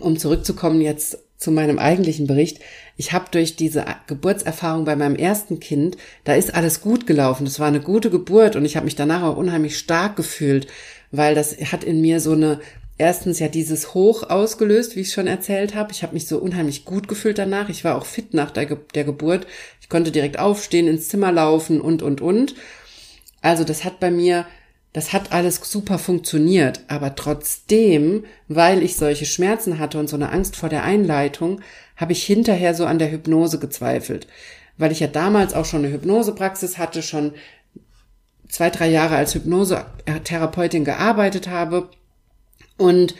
um zurückzukommen jetzt zu meinem eigentlichen Bericht. Ich habe durch diese Geburtserfahrung bei meinem ersten Kind, da ist alles gut gelaufen. Das war eine gute Geburt und ich habe mich danach auch unheimlich stark gefühlt, weil das hat in mir so eine erstens ja dieses Hoch ausgelöst, wie ich schon erzählt habe. Ich habe mich so unheimlich gut gefühlt danach. Ich war auch fit nach der, Ge der Geburt. Ich konnte direkt aufstehen, ins Zimmer laufen und und und. Also das hat bei mir das hat alles super funktioniert, aber trotzdem, weil ich solche Schmerzen hatte und so eine Angst vor der Einleitung, habe ich hinterher so an der Hypnose gezweifelt, weil ich ja damals auch schon eine Hypnosepraxis hatte, schon zwei, drei Jahre als Hypnosetherapeutin gearbeitet habe und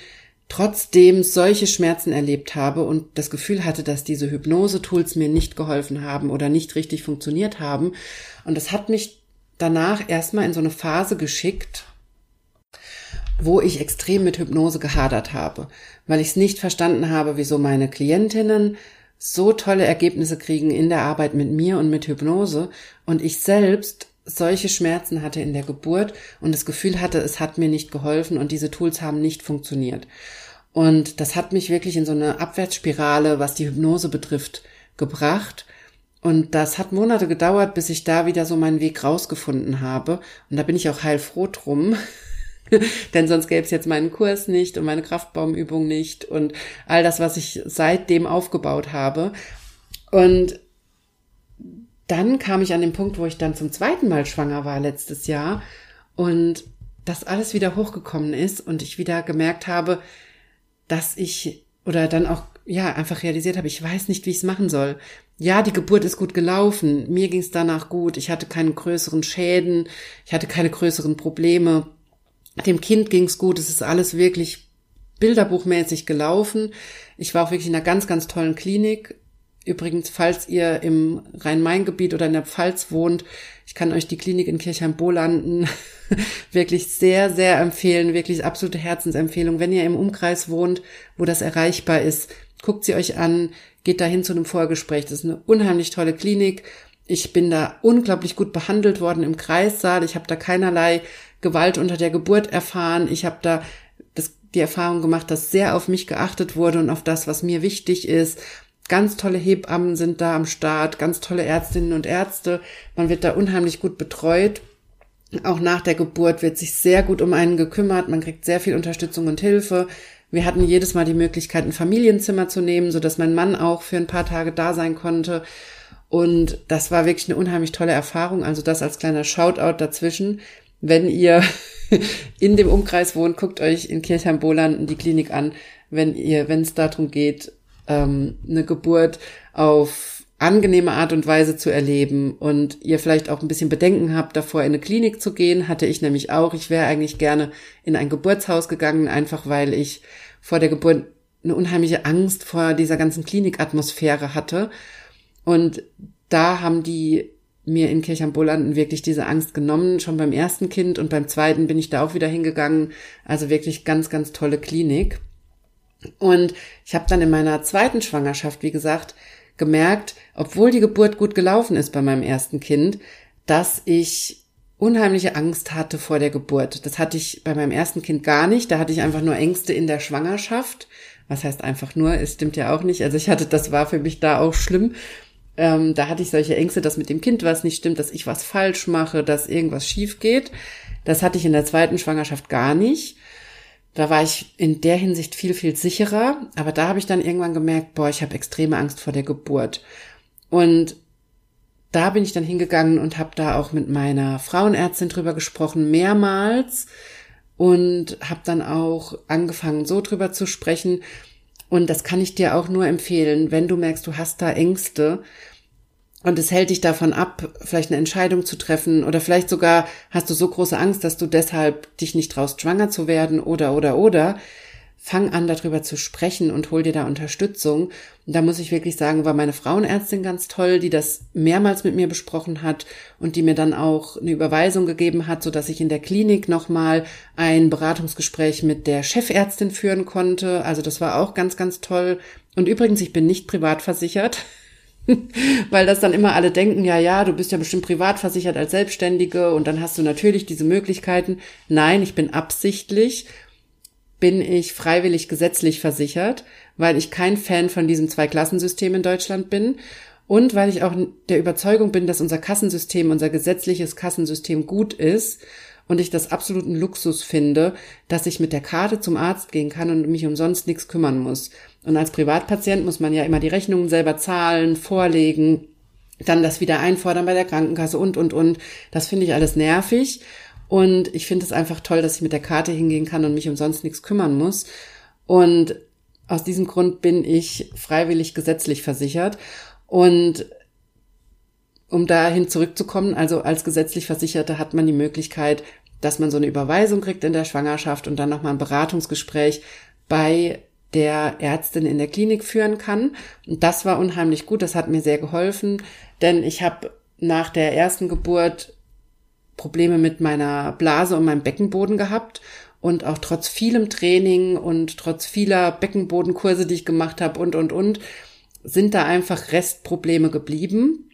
trotzdem solche Schmerzen erlebt habe und das Gefühl hatte, dass diese Hypnose-Tools mir nicht geholfen haben oder nicht richtig funktioniert haben. Und das hat mich danach erstmal in so eine Phase geschickt, wo ich extrem mit Hypnose gehadert habe, weil ich es nicht verstanden habe, wieso meine Klientinnen so tolle Ergebnisse kriegen in der Arbeit mit mir und mit Hypnose und ich selbst solche Schmerzen hatte in der Geburt und das Gefühl hatte, es hat mir nicht geholfen und diese Tools haben nicht funktioniert. Und das hat mich wirklich in so eine Abwärtsspirale, was die Hypnose betrifft, gebracht. Und das hat Monate gedauert, bis ich da wieder so meinen Weg rausgefunden habe. Und da bin ich auch heilfroh drum. Denn sonst gäbe es jetzt meinen Kurs nicht und meine Kraftbaumübung nicht und all das, was ich seitdem aufgebaut habe. Und dann kam ich an den Punkt, wo ich dann zum zweiten Mal schwanger war letztes Jahr und das alles wieder hochgekommen ist und ich wieder gemerkt habe, dass ich oder dann auch ja einfach realisiert habe, ich weiß nicht, wie ich es machen soll. Ja, die Geburt ist gut gelaufen, mir ging es danach gut, ich hatte keine größeren Schäden, ich hatte keine größeren Probleme. Dem Kind ging es gut, es ist alles wirklich bilderbuchmäßig gelaufen. Ich war auch wirklich in einer ganz, ganz tollen Klinik. Übrigens, falls ihr im Rhein-Main-Gebiet oder in der Pfalz wohnt, ich kann euch die Klinik in Kirchheim-Bolanden wirklich sehr, sehr empfehlen. Wirklich absolute Herzensempfehlung. Wenn ihr im Umkreis wohnt, wo das erreichbar ist, guckt sie euch an, geht dahin zu einem Vorgespräch. Das ist eine unheimlich tolle Klinik. Ich bin da unglaublich gut behandelt worden im Kreissaal. Ich habe da keinerlei Gewalt unter der Geburt erfahren. Ich habe da das, die Erfahrung gemacht, dass sehr auf mich geachtet wurde und auf das, was mir wichtig ist. Ganz tolle Hebammen sind da am Start, ganz tolle Ärztinnen und Ärzte. Man wird da unheimlich gut betreut. Auch nach der Geburt wird sich sehr gut um einen gekümmert. Man kriegt sehr viel Unterstützung und Hilfe. Wir hatten jedes Mal die Möglichkeit, ein Familienzimmer zu nehmen, so dass mein Mann auch für ein paar Tage da sein konnte. Und das war wirklich eine unheimlich tolle Erfahrung. Also das als kleiner Shoutout dazwischen. Wenn ihr in dem Umkreis wohnt, guckt euch in Kirchheim-Bolanden die Klinik an, wenn ihr, wenn es darum geht, ähm, eine Geburt auf angenehme Art und Weise zu erleben und ihr vielleicht auch ein bisschen Bedenken habt, davor in eine Klinik zu gehen, hatte ich nämlich auch. Ich wäre eigentlich gerne in ein Geburtshaus gegangen, einfach weil ich vor der Geburt eine unheimliche Angst vor dieser ganzen Klinikatmosphäre hatte. Und da haben die mir in Kirchheim-Bolanden wirklich diese Angst genommen, schon beim ersten Kind und beim zweiten bin ich da auch wieder hingegangen. Also wirklich ganz, ganz tolle Klinik. Und ich habe dann in meiner zweiten Schwangerschaft, wie gesagt, gemerkt, obwohl die Geburt gut gelaufen ist bei meinem ersten Kind, dass ich unheimliche Angst hatte vor der Geburt. Das hatte ich bei meinem ersten Kind gar nicht. Da hatte ich einfach nur Ängste in der Schwangerschaft. Was heißt einfach nur? Es stimmt ja auch nicht. Also ich hatte, das war für mich da auch schlimm. Ähm, da hatte ich solche Ängste, dass mit dem Kind was nicht stimmt, dass ich was falsch mache, dass irgendwas schief geht. Das hatte ich in der zweiten Schwangerschaft gar nicht. Da war ich in der Hinsicht viel, viel sicherer. Aber da habe ich dann irgendwann gemerkt, boah, ich habe extreme Angst vor der Geburt. Und da bin ich dann hingegangen und habe da auch mit meiner Frauenärztin drüber gesprochen, mehrmals. Und habe dann auch angefangen, so drüber zu sprechen. Und das kann ich dir auch nur empfehlen, wenn du merkst, du hast da Ängste und es hält dich davon ab, vielleicht eine Entscheidung zu treffen oder vielleicht sogar hast du so große Angst, dass du deshalb dich nicht traust, schwanger zu werden oder oder oder, fang an, darüber zu sprechen und hol dir da Unterstützung. Da muss ich wirklich sagen, war meine Frauenärztin ganz toll, die das mehrmals mit mir besprochen hat und die mir dann auch eine Überweisung gegeben hat, so dass ich in der Klinik nochmal ein Beratungsgespräch mit der Chefärztin führen konnte. Also das war auch ganz, ganz toll. Und übrigens, ich bin nicht privat versichert. Weil das dann immer alle denken, ja, ja, du bist ja bestimmt privat versichert als Selbstständige und dann hast du natürlich diese Möglichkeiten. Nein, ich bin absichtlich bin ich freiwillig gesetzlich versichert, weil ich kein Fan von diesem Zweiklassensystem in Deutschland bin und weil ich auch der Überzeugung bin, dass unser Kassensystem, unser gesetzliches Kassensystem gut ist und ich das absoluten Luxus finde, dass ich mit der Karte zum Arzt gehen kann und mich umsonst nichts kümmern muss. Und als Privatpatient muss man ja immer die Rechnungen selber zahlen, vorlegen, dann das wieder einfordern bei der Krankenkasse und, und, und. Das finde ich alles nervig. Und ich finde es einfach toll, dass ich mit der Karte hingehen kann und mich umsonst nichts kümmern muss. Und aus diesem Grund bin ich freiwillig gesetzlich versichert. Und um dahin zurückzukommen, also als gesetzlich Versicherte hat man die Möglichkeit, dass man so eine Überweisung kriegt in der Schwangerschaft und dann nochmal ein Beratungsgespräch bei der Ärztin in der Klinik führen kann. Und das war unheimlich gut, das hat mir sehr geholfen, denn ich habe nach der ersten Geburt Probleme mit meiner Blase und meinem Beckenboden gehabt und auch trotz vielem Training und trotz vieler Beckenbodenkurse, die ich gemacht habe und und und, sind da einfach Restprobleme geblieben.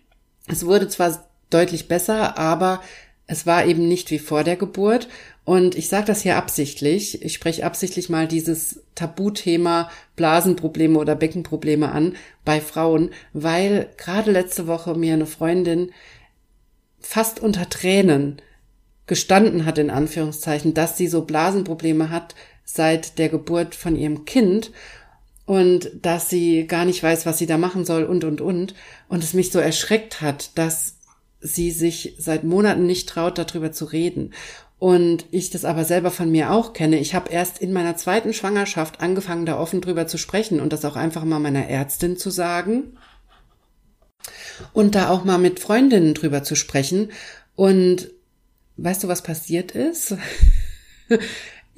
Es wurde zwar deutlich besser, aber es war eben nicht wie vor der Geburt. Und ich sage das hier absichtlich. Ich spreche absichtlich mal dieses Tabuthema Blasenprobleme oder Beckenprobleme an bei Frauen, weil gerade letzte Woche mir eine Freundin fast unter Tränen gestanden hat, in Anführungszeichen, dass sie so Blasenprobleme hat seit der Geburt von ihrem Kind und dass sie gar nicht weiß, was sie da machen soll und, und, und. Und es mich so erschreckt hat, dass sie sich seit Monaten nicht traut, darüber zu reden. Und ich das aber selber von mir auch kenne. Ich habe erst in meiner zweiten Schwangerschaft angefangen, da offen drüber zu sprechen und das auch einfach mal meiner Ärztin zu sagen. Und da auch mal mit Freundinnen drüber zu sprechen. Und weißt du, was passiert ist?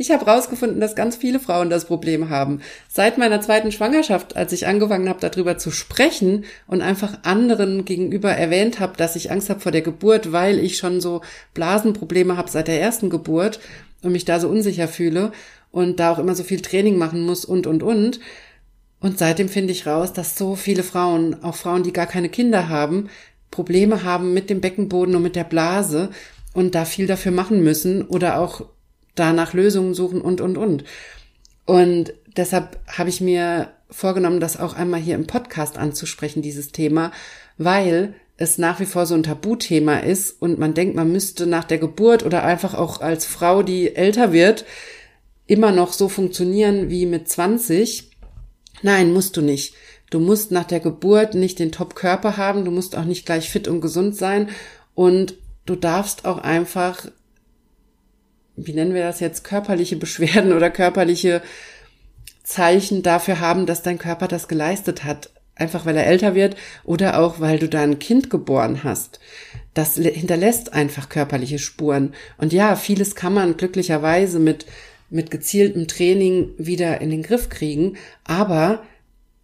Ich habe rausgefunden, dass ganz viele Frauen das Problem haben. Seit meiner zweiten Schwangerschaft, als ich angefangen habe, darüber zu sprechen und einfach anderen gegenüber erwähnt habe, dass ich Angst habe vor der Geburt, weil ich schon so Blasenprobleme habe seit der ersten Geburt und mich da so unsicher fühle und da auch immer so viel Training machen muss und, und, und. Und seitdem finde ich raus, dass so viele Frauen, auch Frauen, die gar keine Kinder haben, Probleme haben mit dem Beckenboden und mit der Blase und da viel dafür machen müssen oder auch danach Lösungen suchen und, und, und. Und deshalb habe ich mir vorgenommen, das auch einmal hier im Podcast anzusprechen, dieses Thema, weil es nach wie vor so ein Tabuthema ist und man denkt, man müsste nach der Geburt oder einfach auch als Frau, die älter wird, immer noch so funktionieren wie mit 20. Nein, musst du nicht. Du musst nach der Geburt nicht den Top-Körper haben, du musst auch nicht gleich fit und gesund sein und du darfst auch einfach wie nennen wir das jetzt, körperliche Beschwerden oder körperliche Zeichen dafür haben, dass dein Körper das geleistet hat. Einfach weil er älter wird oder auch weil du da ein Kind geboren hast. Das hinterlässt einfach körperliche Spuren. Und ja, vieles kann man glücklicherweise mit, mit gezieltem Training wieder in den Griff kriegen. Aber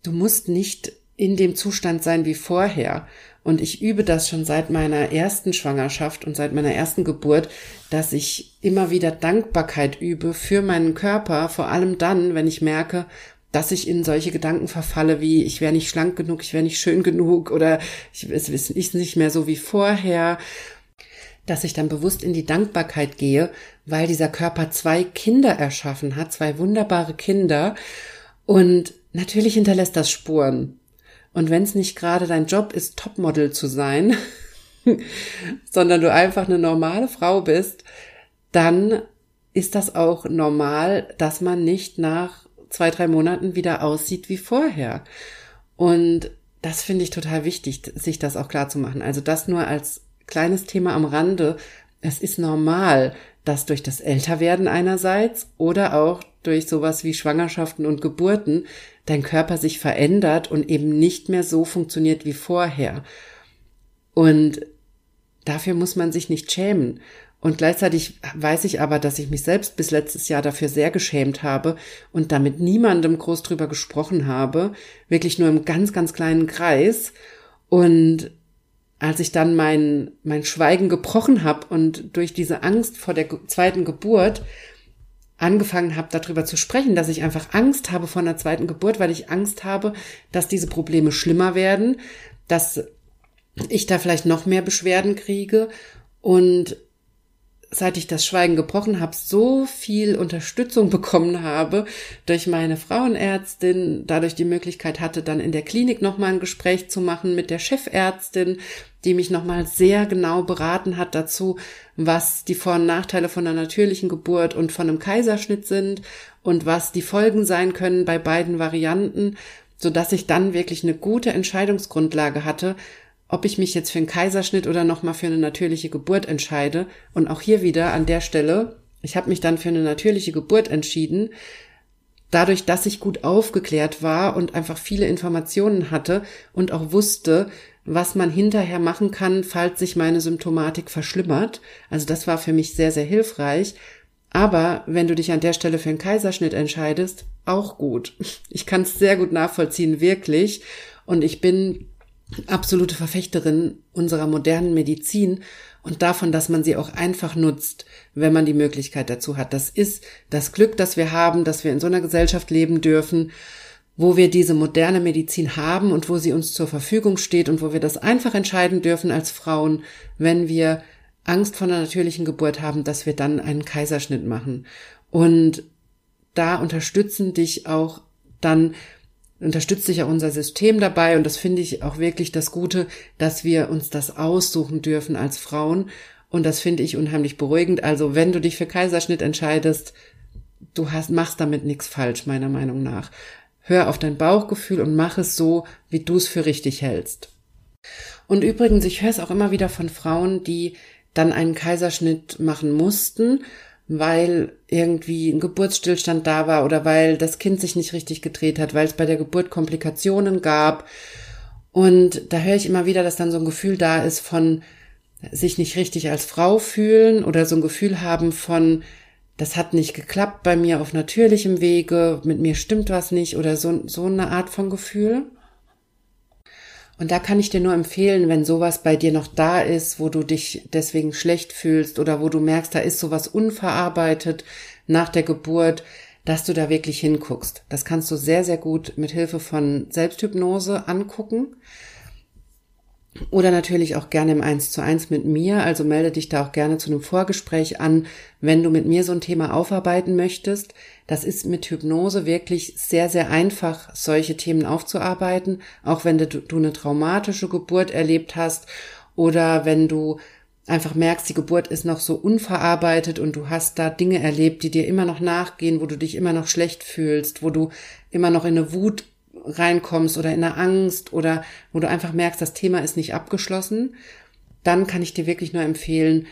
du musst nicht in dem Zustand sein wie vorher. Und ich übe das schon seit meiner ersten Schwangerschaft und seit meiner ersten Geburt, dass ich immer wieder Dankbarkeit übe für meinen Körper, vor allem dann, wenn ich merke, dass ich in solche Gedanken verfalle wie ich wäre nicht schlank genug, ich wäre nicht schön genug oder ich, es ist nicht mehr so wie vorher, dass ich dann bewusst in die Dankbarkeit gehe, weil dieser Körper zwei Kinder erschaffen hat, zwei wunderbare Kinder und natürlich hinterlässt das Spuren. Und wenn es nicht gerade dein Job ist, Topmodel zu sein, sondern du einfach eine normale Frau bist, dann ist das auch normal, dass man nicht nach zwei, drei Monaten wieder aussieht wie vorher. Und das finde ich total wichtig, sich das auch klar zu machen. Also das nur als kleines Thema am Rande. Es ist normal, dass durch das Älterwerden einerseits oder auch durch sowas wie Schwangerschaften und Geburten dein Körper sich verändert und eben nicht mehr so funktioniert wie vorher. Und dafür muss man sich nicht schämen. Und gleichzeitig weiß ich aber, dass ich mich selbst bis letztes Jahr dafür sehr geschämt habe und damit niemandem groß drüber gesprochen habe, wirklich nur im ganz, ganz kleinen Kreis. Und als ich dann mein, mein Schweigen gebrochen habe und durch diese Angst vor der zweiten Geburt angefangen habe, darüber zu sprechen, dass ich einfach Angst habe vor einer zweiten Geburt, weil ich Angst habe, dass diese Probleme schlimmer werden, dass ich da vielleicht noch mehr Beschwerden kriege. Und seit ich das Schweigen gebrochen habe, so viel Unterstützung bekommen habe durch meine Frauenärztin, dadurch die Möglichkeit hatte, dann in der Klinik nochmal ein Gespräch zu machen mit der Chefärztin, die mich nochmal sehr genau beraten hat dazu, was die Vor- und Nachteile von einer natürlichen Geburt und von einem Kaiserschnitt sind und was die Folgen sein können bei beiden Varianten, so dass ich dann wirklich eine gute Entscheidungsgrundlage hatte, ob ich mich jetzt für einen Kaiserschnitt oder nochmal für eine natürliche Geburt entscheide. Und auch hier wieder an der Stelle, ich habe mich dann für eine natürliche Geburt entschieden, dadurch, dass ich gut aufgeklärt war und einfach viele Informationen hatte und auch wusste, was man hinterher machen kann, falls sich meine Symptomatik verschlimmert. Also das war für mich sehr, sehr hilfreich. Aber wenn du dich an der Stelle für einen Kaiserschnitt entscheidest, auch gut. Ich kann es sehr gut nachvollziehen, wirklich. Und ich bin absolute Verfechterin unserer modernen Medizin und davon, dass man sie auch einfach nutzt, wenn man die Möglichkeit dazu hat. Das ist das Glück, das wir haben, dass wir in so einer Gesellschaft leben dürfen, wo wir diese moderne Medizin haben und wo sie uns zur Verfügung steht und wo wir das einfach entscheiden dürfen als Frauen, wenn wir Angst vor einer natürlichen Geburt haben, dass wir dann einen Kaiserschnitt machen. Und da unterstützen dich auch dann unterstützt sich ja unser System dabei und das finde ich auch wirklich das Gute, dass wir uns das aussuchen dürfen als Frauen und das finde ich unheimlich beruhigend. Also wenn du dich für Kaiserschnitt entscheidest, du hast, machst damit nichts falsch, meiner Meinung nach. Hör auf dein Bauchgefühl und mach es so, wie du es für richtig hältst. Und übrigens, ich höre es auch immer wieder von Frauen, die dann einen Kaiserschnitt machen mussten, weil irgendwie ein Geburtsstillstand da war oder weil das Kind sich nicht richtig gedreht hat, weil es bei der Geburt Komplikationen gab. Und da höre ich immer wieder, dass dann so ein Gefühl da ist von sich nicht richtig als Frau fühlen oder so ein Gefühl haben von, das hat nicht geklappt bei mir auf natürlichem Wege, mit mir stimmt was nicht oder so, so eine Art von Gefühl. Und da kann ich dir nur empfehlen, wenn sowas bei dir noch da ist, wo du dich deswegen schlecht fühlst oder wo du merkst, da ist sowas unverarbeitet nach der Geburt, dass du da wirklich hinguckst. Das kannst du sehr, sehr gut mit Hilfe von Selbsthypnose angucken. Oder natürlich auch gerne im Eins zu eins mit mir. Also melde dich da auch gerne zu einem Vorgespräch an, wenn du mit mir so ein Thema aufarbeiten möchtest. Das ist mit Hypnose wirklich sehr, sehr einfach, solche Themen aufzuarbeiten. Auch wenn du, du eine traumatische Geburt erlebt hast oder wenn du einfach merkst, die Geburt ist noch so unverarbeitet und du hast da Dinge erlebt, die dir immer noch nachgehen, wo du dich immer noch schlecht fühlst, wo du immer noch in eine Wut reinkommst oder in der Angst oder wo du einfach merkst, das Thema ist nicht abgeschlossen, dann kann ich dir wirklich nur empfehlen,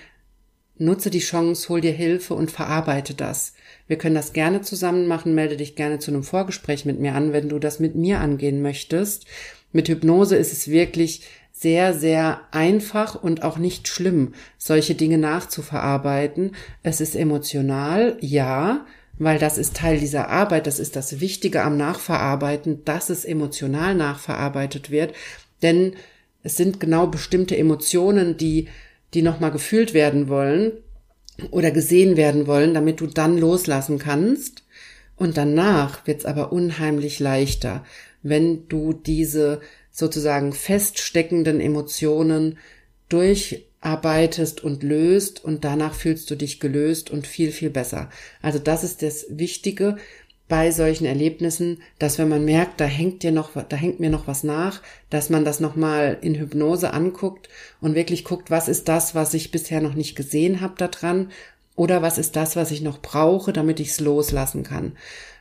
nutze die Chance, hol dir Hilfe und verarbeite das. Wir können das gerne zusammen machen, melde dich gerne zu einem Vorgespräch mit mir an, wenn du das mit mir angehen möchtest. Mit Hypnose ist es wirklich sehr, sehr einfach und auch nicht schlimm, solche Dinge nachzuverarbeiten. Es ist emotional, ja, weil das ist Teil dieser Arbeit, das ist das Wichtige am Nachverarbeiten, dass es emotional nachverarbeitet wird, denn es sind genau bestimmte Emotionen, die, die nochmal gefühlt werden wollen oder gesehen werden wollen, damit du dann loslassen kannst. Und danach wird's aber unheimlich leichter, wenn du diese sozusagen feststeckenden Emotionen durch arbeitest und löst und danach fühlst du dich gelöst und viel, viel besser. Also das ist das Wichtige bei solchen Erlebnissen, dass wenn man merkt, da hängt dir noch, da hängt mir noch was nach, dass man das nochmal in Hypnose anguckt und wirklich guckt, was ist das, was ich bisher noch nicht gesehen habe dran oder was ist das, was ich noch brauche, damit ich es loslassen kann.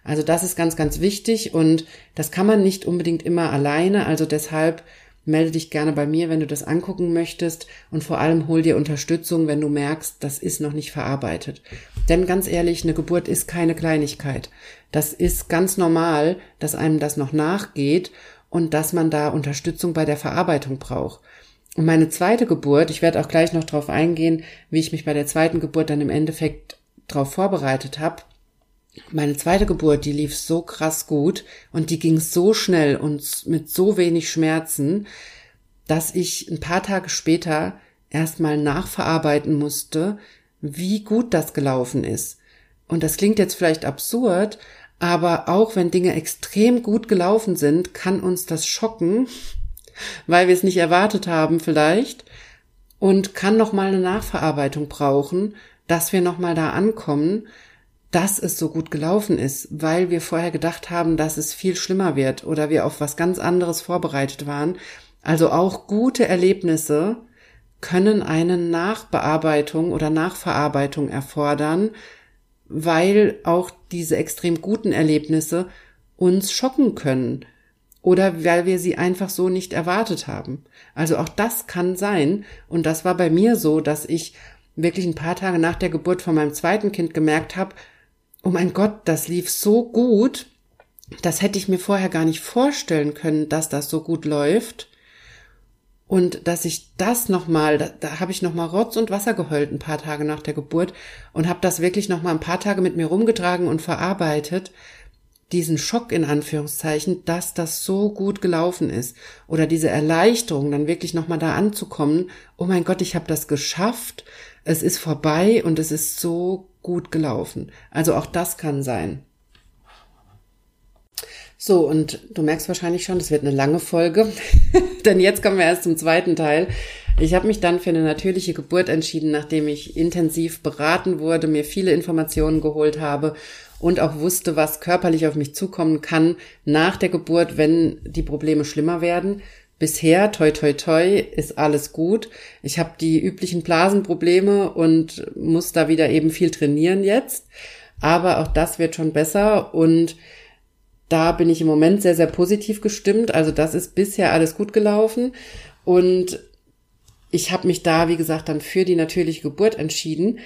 Also das ist ganz, ganz wichtig und das kann man nicht unbedingt immer alleine. Also deshalb Melde dich gerne bei mir, wenn du das angucken möchtest und vor allem hol dir Unterstützung, wenn du merkst, das ist noch nicht verarbeitet. Denn ganz ehrlich, eine Geburt ist keine Kleinigkeit. Das ist ganz normal, dass einem das noch nachgeht und dass man da Unterstützung bei der Verarbeitung braucht. Und meine zweite Geburt, ich werde auch gleich noch darauf eingehen, wie ich mich bei der zweiten Geburt dann im Endeffekt darauf vorbereitet habe, meine zweite Geburt, die lief so krass gut und die ging so schnell und mit so wenig Schmerzen, dass ich ein paar Tage später erstmal nachverarbeiten musste, wie gut das gelaufen ist. Und das klingt jetzt vielleicht absurd, aber auch wenn Dinge extrem gut gelaufen sind, kann uns das schocken, weil wir es nicht erwartet haben vielleicht und kann noch mal eine Nachverarbeitung brauchen, dass wir noch mal da ankommen dass es so gut gelaufen ist, weil wir vorher gedacht haben, dass es viel schlimmer wird oder wir auf was ganz anderes vorbereitet waren. Also auch gute Erlebnisse können eine Nachbearbeitung oder Nachverarbeitung erfordern, weil auch diese extrem guten Erlebnisse uns schocken können oder weil wir sie einfach so nicht erwartet haben. Also auch das kann sein und das war bei mir so, dass ich wirklich ein paar Tage nach der Geburt von meinem zweiten Kind gemerkt habe, oh mein Gott, das lief so gut, das hätte ich mir vorher gar nicht vorstellen können, dass das so gut läuft. Und dass ich das nochmal, da, da habe ich nochmal Rotz und Wasser geheult ein paar Tage nach der Geburt und habe das wirklich nochmal ein paar Tage mit mir rumgetragen und verarbeitet, diesen Schock in Anführungszeichen, dass das so gut gelaufen ist. Oder diese Erleichterung, dann wirklich nochmal da anzukommen, oh mein Gott, ich habe das geschafft, es ist vorbei und es ist so gut gelaufen. Also auch das kann sein. So, und du merkst wahrscheinlich schon, das wird eine lange Folge, denn jetzt kommen wir erst zum zweiten Teil. Ich habe mich dann für eine natürliche Geburt entschieden, nachdem ich intensiv beraten wurde, mir viele Informationen geholt habe und auch wusste, was körperlich auf mich zukommen kann nach der Geburt, wenn die Probleme schlimmer werden. Bisher, toi toi toi, ist alles gut. Ich habe die üblichen Blasenprobleme und muss da wieder eben viel trainieren jetzt. Aber auch das wird schon besser und da bin ich im Moment sehr, sehr positiv gestimmt. Also das ist bisher alles gut gelaufen. Und ich habe mich da, wie gesagt, dann für die natürliche Geburt entschieden.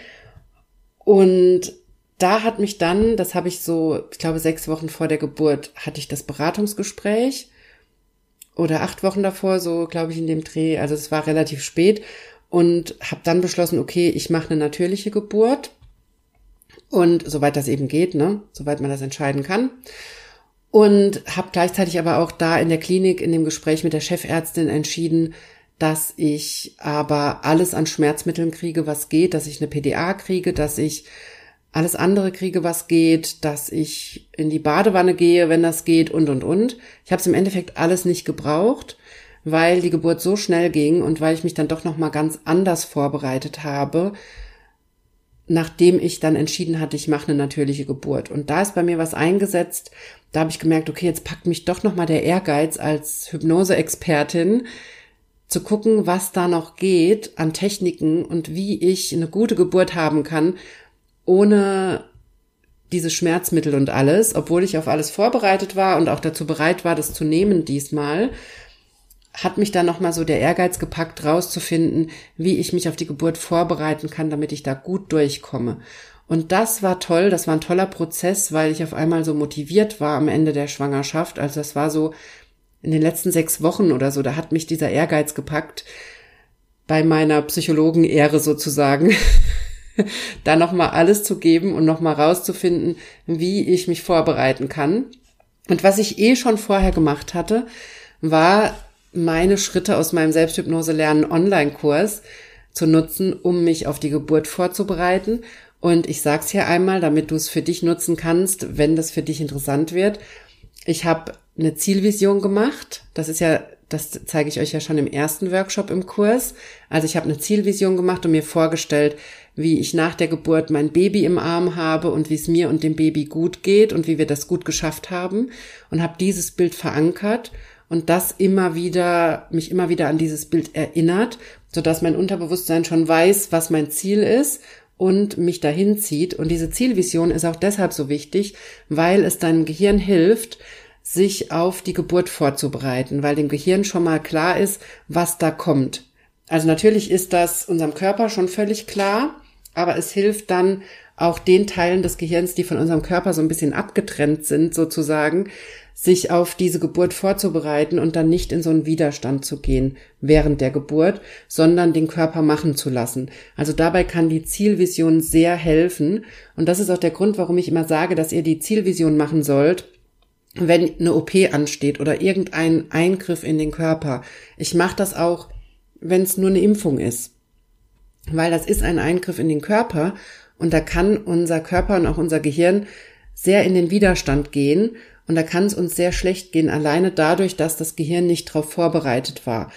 Und da hat mich dann, das habe ich so, ich glaube, sechs Wochen vor der Geburt hatte ich das Beratungsgespräch oder acht Wochen davor, so glaube ich in dem Dreh. Also es war relativ spät und habe dann beschlossen, okay, ich mache eine natürliche Geburt und soweit das eben geht, ne, soweit man das entscheiden kann. Und habe gleichzeitig aber auch da in der Klinik in dem Gespräch mit der Chefärztin entschieden, dass ich aber alles an Schmerzmitteln kriege, was geht, dass ich eine PDA kriege, dass ich alles andere kriege, was geht, dass ich in die Badewanne gehe, wenn das geht und und und. Ich habe es im Endeffekt alles nicht gebraucht, weil die Geburt so schnell ging und weil ich mich dann doch noch mal ganz anders vorbereitet habe, nachdem ich dann entschieden hatte, ich mache eine natürliche Geburt. Und da ist bei mir was eingesetzt. Da habe ich gemerkt, okay, jetzt packt mich doch noch mal der Ehrgeiz als Hypnose-Expertin zu gucken, was da noch geht an Techniken und wie ich eine gute Geburt haben kann, ohne diese Schmerzmittel und alles, obwohl ich auf alles vorbereitet war und auch dazu bereit war, das zu nehmen diesmal, hat mich da nochmal so der Ehrgeiz gepackt, rauszufinden, wie ich mich auf die Geburt vorbereiten kann, damit ich da gut durchkomme. Und das war toll, das war ein toller Prozess, weil ich auf einmal so motiviert war am Ende der Schwangerschaft. Also das war so, in den letzten sechs Wochen oder so, da hat mich dieser Ehrgeiz gepackt, bei meiner Psychologen-Ehre sozusagen, da nochmal alles zu geben und nochmal rauszufinden, wie ich mich vorbereiten kann. Und was ich eh schon vorher gemacht hatte, war meine Schritte aus meinem Selbsthypnose-Lernen Online-Kurs zu nutzen, um mich auf die Geburt vorzubereiten. Und ich sag's hier einmal, damit du es für dich nutzen kannst, wenn das für dich interessant wird. Ich habe eine Zielvision gemacht. Das ist ja, das zeige ich euch ja schon im ersten Workshop im Kurs. Also ich habe eine Zielvision gemacht und mir vorgestellt, wie ich nach der Geburt mein Baby im Arm habe und wie es mir und dem Baby gut geht und wie wir das gut geschafft haben und habe dieses Bild verankert und das immer wieder mich immer wieder an dieses Bild erinnert, so dass mein Unterbewusstsein schon weiß, was mein Ziel ist und mich dahin zieht und diese Zielvision ist auch deshalb so wichtig, weil es deinem Gehirn hilft, sich auf die Geburt vorzubereiten, weil dem Gehirn schon mal klar ist, was da kommt. Also natürlich ist das unserem Körper schon völlig klar, aber es hilft dann auch den Teilen des Gehirns, die von unserem Körper so ein bisschen abgetrennt sind, sozusagen, sich auf diese Geburt vorzubereiten und dann nicht in so einen Widerstand zu gehen während der Geburt, sondern den Körper machen zu lassen. Also dabei kann die Zielvision sehr helfen. Und das ist auch der Grund, warum ich immer sage, dass ihr die Zielvision machen sollt, wenn eine OP ansteht oder irgendein Eingriff in den Körper. Ich mache das auch, wenn es nur eine Impfung ist. Weil das ist ein Eingriff in den Körper und da kann unser Körper und auch unser Gehirn sehr in den Widerstand gehen und da kann es uns sehr schlecht gehen, alleine dadurch, dass das Gehirn nicht darauf vorbereitet war.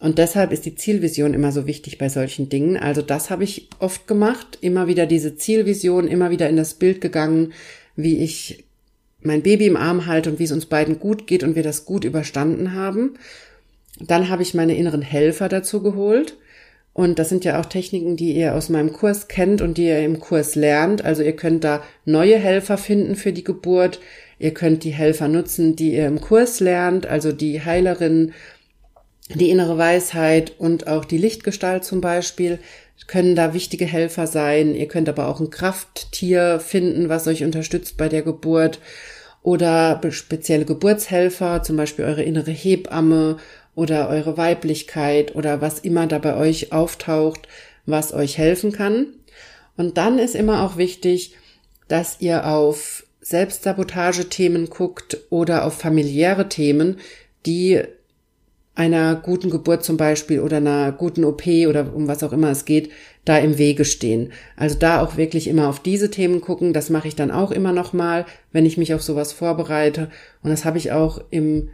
Und deshalb ist die Zielvision immer so wichtig bei solchen Dingen. Also das habe ich oft gemacht, immer wieder diese Zielvision, immer wieder in das Bild gegangen, wie ich mein Baby im Arm halte und wie es uns beiden gut geht und wir das gut überstanden haben. Dann habe ich meine inneren Helfer dazu geholt. Und das sind ja auch Techniken, die ihr aus meinem Kurs kennt und die ihr im Kurs lernt. Also ihr könnt da neue Helfer finden für die Geburt. Ihr könnt die Helfer nutzen, die ihr im Kurs lernt, also die Heilerin, die innere Weisheit und auch die Lichtgestalt zum Beispiel können da wichtige Helfer sein. Ihr könnt aber auch ein Krafttier finden, was euch unterstützt bei der Geburt oder spezielle Geburtshelfer, zum Beispiel eure innere Hebamme oder eure Weiblichkeit oder was immer da bei euch auftaucht, was euch helfen kann. Und dann ist immer auch wichtig, dass ihr auf Selbstsabotage-Themen guckt oder auf familiäre Themen, die einer guten Geburt zum Beispiel oder einer guten OP oder um was auch immer es geht, da im Wege stehen. Also da auch wirklich immer auf diese Themen gucken. Das mache ich dann auch immer noch mal, wenn ich mich auf sowas vorbereite. Und das habe ich auch im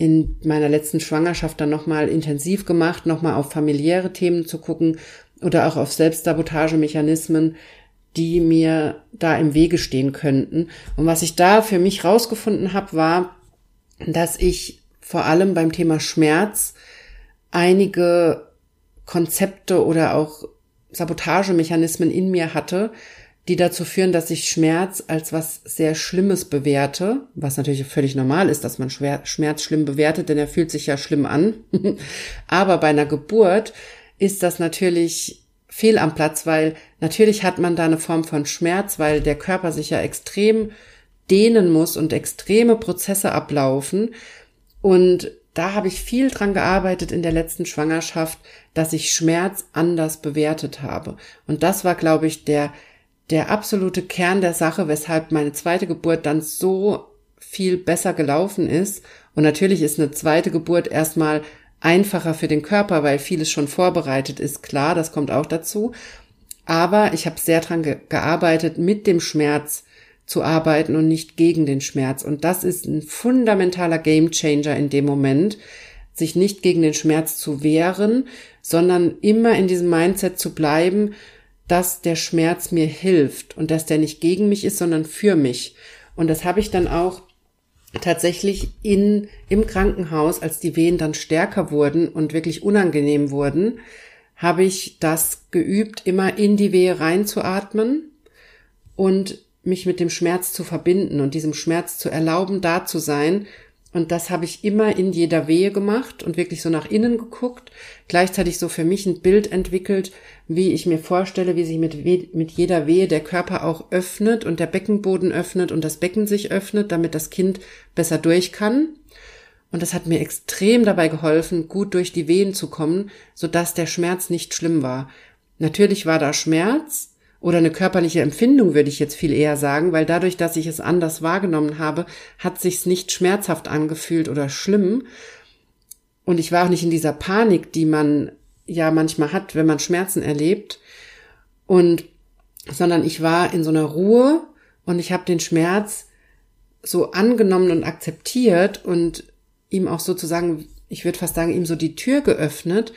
in meiner letzten Schwangerschaft dann noch mal intensiv gemacht, noch mal auf familiäre Themen zu gucken oder auch auf Selbstsabotagemechanismen, die mir da im Wege stehen könnten. Und was ich da für mich rausgefunden habe, war, dass ich vor allem beim Thema Schmerz einige Konzepte oder auch Sabotagemechanismen in mir hatte, die dazu führen, dass ich Schmerz als was sehr Schlimmes bewerte, was natürlich völlig normal ist, dass man Schmerz schlimm bewertet, denn er fühlt sich ja schlimm an. Aber bei einer Geburt ist das natürlich fehl am Platz, weil natürlich hat man da eine Form von Schmerz, weil der Körper sich ja extrem dehnen muss und extreme Prozesse ablaufen. Und da habe ich viel dran gearbeitet in der letzten Schwangerschaft, dass ich Schmerz anders bewertet habe. Und das war, glaube ich, der, der absolute Kern der Sache, weshalb meine zweite Geburt dann so viel besser gelaufen ist. Und natürlich ist eine zweite Geburt erstmal einfacher für den Körper, weil vieles schon vorbereitet ist. Klar, das kommt auch dazu. Aber ich habe sehr dran ge gearbeitet, mit dem Schmerz zu arbeiten und nicht gegen den Schmerz. Und das ist ein fundamentaler Gamechanger in dem Moment, sich nicht gegen den Schmerz zu wehren, sondern immer in diesem Mindset zu bleiben, dass der Schmerz mir hilft und dass der nicht gegen mich ist, sondern für mich. Und das habe ich dann auch tatsächlich in, im Krankenhaus, als die Wehen dann stärker wurden und wirklich unangenehm wurden, habe ich das geübt, immer in die Wehe reinzuatmen und mich mit dem Schmerz zu verbinden und diesem Schmerz zu erlauben, da zu sein und das habe ich immer in jeder Wehe gemacht und wirklich so nach innen geguckt. Gleichzeitig so für mich ein Bild entwickelt, wie ich mir vorstelle, wie sich mit, mit jeder Wehe der Körper auch öffnet und der Beckenboden öffnet und das Becken sich öffnet, damit das Kind besser durch kann. Und das hat mir extrem dabei geholfen, gut durch die Wehen zu kommen, sodass der Schmerz nicht schlimm war. Natürlich war da Schmerz, oder eine körperliche Empfindung, würde ich jetzt viel eher sagen, weil dadurch, dass ich es anders wahrgenommen habe, hat sich's nicht schmerzhaft angefühlt oder schlimm. Und ich war auch nicht in dieser Panik, die man ja manchmal hat, wenn man Schmerzen erlebt. Und, sondern ich war in so einer Ruhe und ich habe den Schmerz so angenommen und akzeptiert und ihm auch sozusagen, ich würde fast sagen, ihm so die Tür geöffnet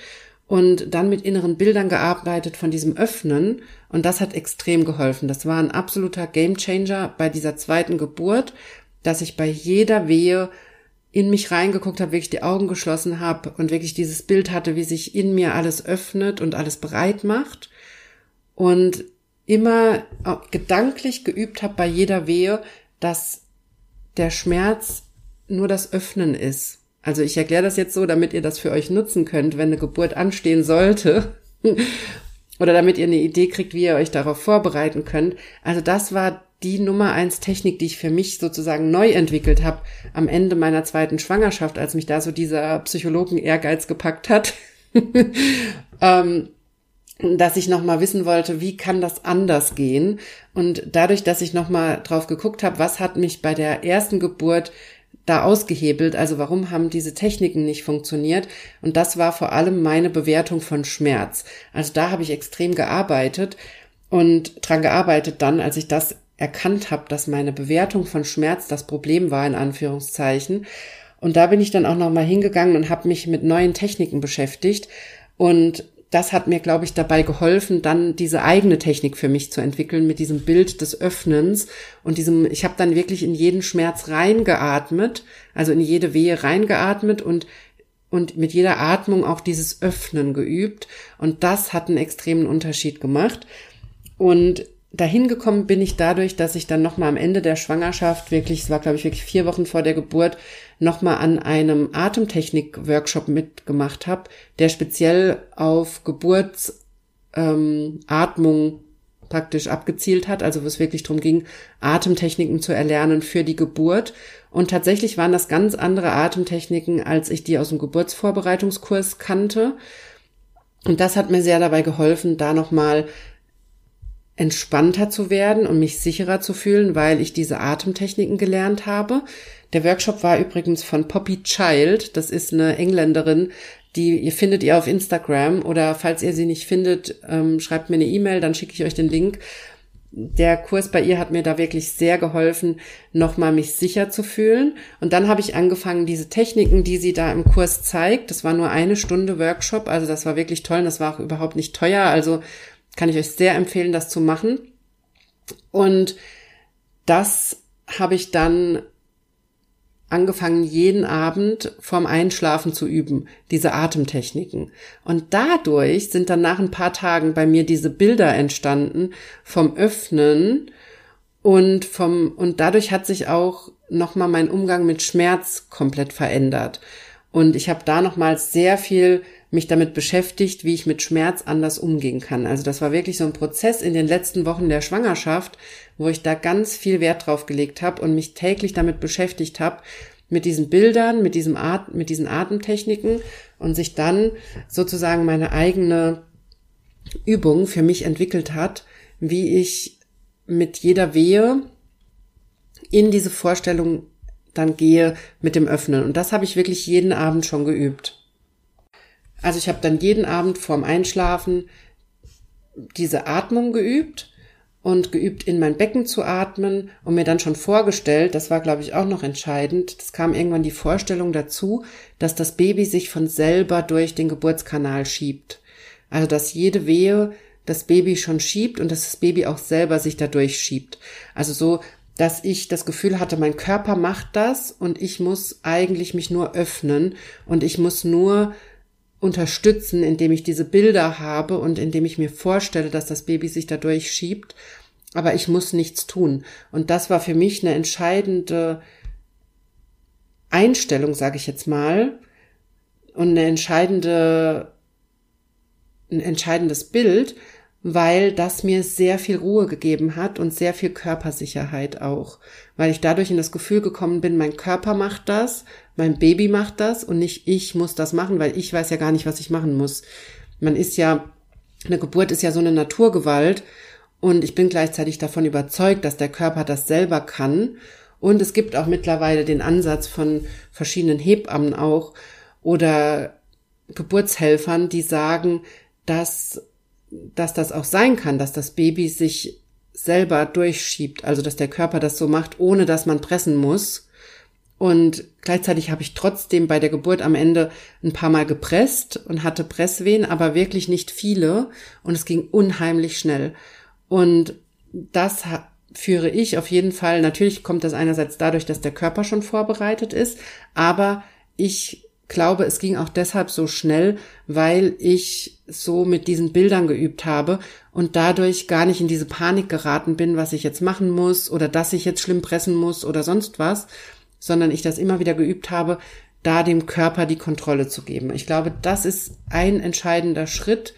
und dann mit inneren Bildern gearbeitet von diesem Öffnen. Und das hat extrem geholfen. Das war ein absoluter Gamechanger bei dieser zweiten Geburt, dass ich bei jeder Wehe in mich reingeguckt habe, wirklich die Augen geschlossen habe und wirklich dieses Bild hatte, wie sich in mir alles öffnet und alles bereit macht. Und immer gedanklich geübt habe bei jeder Wehe, dass der Schmerz nur das Öffnen ist also ich erkläre das jetzt so, damit ihr das für euch nutzen könnt, wenn eine Geburt anstehen sollte. Oder damit ihr eine Idee kriegt, wie ihr euch darauf vorbereiten könnt. Also das war die Nummer eins Technik, die ich für mich sozusagen neu entwickelt habe am Ende meiner zweiten Schwangerschaft, als mich da so dieser Psychologen-Ehrgeiz gepackt hat. ähm, dass ich nochmal wissen wollte, wie kann das anders gehen? Und dadurch, dass ich nochmal drauf geguckt habe, was hat mich bei der ersten Geburt da ausgehebelt? Also warum haben diese Techniken nicht funktioniert? Und das war vor allem meine Bewertung von Schmerz. Also da habe ich extrem gearbeitet und dran gearbeitet dann, als ich das erkannt habe, dass meine Bewertung von Schmerz das Problem war, in Anführungszeichen. Und da bin ich dann auch nochmal hingegangen und habe mich mit neuen Techniken beschäftigt und das hat mir, glaube ich, dabei geholfen, dann diese eigene Technik für mich zu entwickeln mit diesem Bild des Öffnens und diesem, ich habe dann wirklich in jeden Schmerz reingeatmet, also in jede Wehe reingeatmet und und mit jeder Atmung auch dieses Öffnen geübt und das hat einen extremen Unterschied gemacht. Und dahin gekommen bin ich dadurch, dass ich dann nochmal am Ende der Schwangerschaft wirklich, es war glaube ich wirklich vier Wochen vor der Geburt, nochmal an einem Atemtechnik-Workshop mitgemacht habe, der speziell auf Geburtsatmung ähm, praktisch abgezielt hat, also wo es wirklich darum ging, Atemtechniken zu erlernen für die Geburt. Und tatsächlich waren das ganz andere Atemtechniken, als ich die aus dem Geburtsvorbereitungskurs kannte. Und das hat mir sehr dabei geholfen, da nochmal entspannter zu werden und mich sicherer zu fühlen, weil ich diese Atemtechniken gelernt habe. Der Workshop war übrigens von Poppy Child. Das ist eine Engländerin, die ihr findet ihr auf Instagram oder falls ihr sie nicht findet, ähm, schreibt mir eine E-Mail, dann schicke ich euch den Link. Der Kurs bei ihr hat mir da wirklich sehr geholfen, nochmal mich sicher zu fühlen. Und dann habe ich angefangen, diese Techniken, die sie da im Kurs zeigt, das war nur eine Stunde Workshop, also das war wirklich toll und das war auch überhaupt nicht teuer, also kann ich euch sehr empfehlen, das zu machen. Und das habe ich dann angefangen, jeden Abend vorm Einschlafen zu üben, diese Atemtechniken. Und dadurch sind dann nach ein paar Tagen bei mir diese Bilder entstanden vom Öffnen und vom, und dadurch hat sich auch nochmal mein Umgang mit Schmerz komplett verändert. Und ich habe da nochmals sehr viel mich damit beschäftigt, wie ich mit Schmerz anders umgehen kann. Also das war wirklich so ein Prozess in den letzten Wochen der Schwangerschaft, wo ich da ganz viel Wert drauf gelegt habe und mich täglich damit beschäftigt habe, mit diesen Bildern, mit diesem At mit diesen Atemtechniken und sich dann sozusagen meine eigene Übung für mich entwickelt hat, wie ich mit jeder Wehe in diese Vorstellung dann gehe mit dem Öffnen. Und das habe ich wirklich jeden Abend schon geübt. Also ich habe dann jeden Abend vorm Einschlafen diese Atmung geübt und geübt, in mein Becken zu atmen und mir dann schon vorgestellt, das war, glaube ich, auch noch entscheidend, es kam irgendwann die Vorstellung dazu, dass das Baby sich von selber durch den Geburtskanal schiebt. Also dass jede Wehe das Baby schon schiebt und dass das Baby auch selber sich dadurch schiebt. Also so, dass ich das Gefühl hatte, mein Körper macht das und ich muss eigentlich mich nur öffnen und ich muss nur unterstützen, indem ich diese Bilder habe und indem ich mir vorstelle, dass das Baby sich dadurch schiebt. Aber ich muss nichts tun. Und das war für mich eine entscheidende Einstellung, sage ich jetzt mal, und eine entscheidende, ein entscheidendes Bild, weil das mir sehr viel Ruhe gegeben hat und sehr viel Körpersicherheit auch, weil ich dadurch in das Gefühl gekommen bin, mein Körper macht das, mein Baby macht das und nicht ich muss das machen, weil ich weiß ja gar nicht, was ich machen muss. Man ist ja, eine Geburt ist ja so eine Naturgewalt und ich bin gleichzeitig davon überzeugt, dass der Körper das selber kann und es gibt auch mittlerweile den Ansatz von verschiedenen Hebammen auch oder Geburtshelfern, die sagen, dass dass das auch sein kann, dass das Baby sich selber durchschiebt, also dass der Körper das so macht, ohne dass man pressen muss. Und gleichzeitig habe ich trotzdem bei der Geburt am Ende ein paar Mal gepresst und hatte Presswehen, aber wirklich nicht viele. Und es ging unheimlich schnell. Und das führe ich auf jeden Fall. Natürlich kommt das einerseits dadurch, dass der Körper schon vorbereitet ist, aber ich glaube, es ging auch deshalb so schnell, weil ich so mit diesen Bildern geübt habe und dadurch gar nicht in diese Panik geraten bin, was ich jetzt machen muss oder dass ich jetzt schlimm pressen muss oder sonst was, sondern ich das immer wieder geübt habe, da dem Körper die Kontrolle zu geben. Ich glaube, das ist ein entscheidender Schritt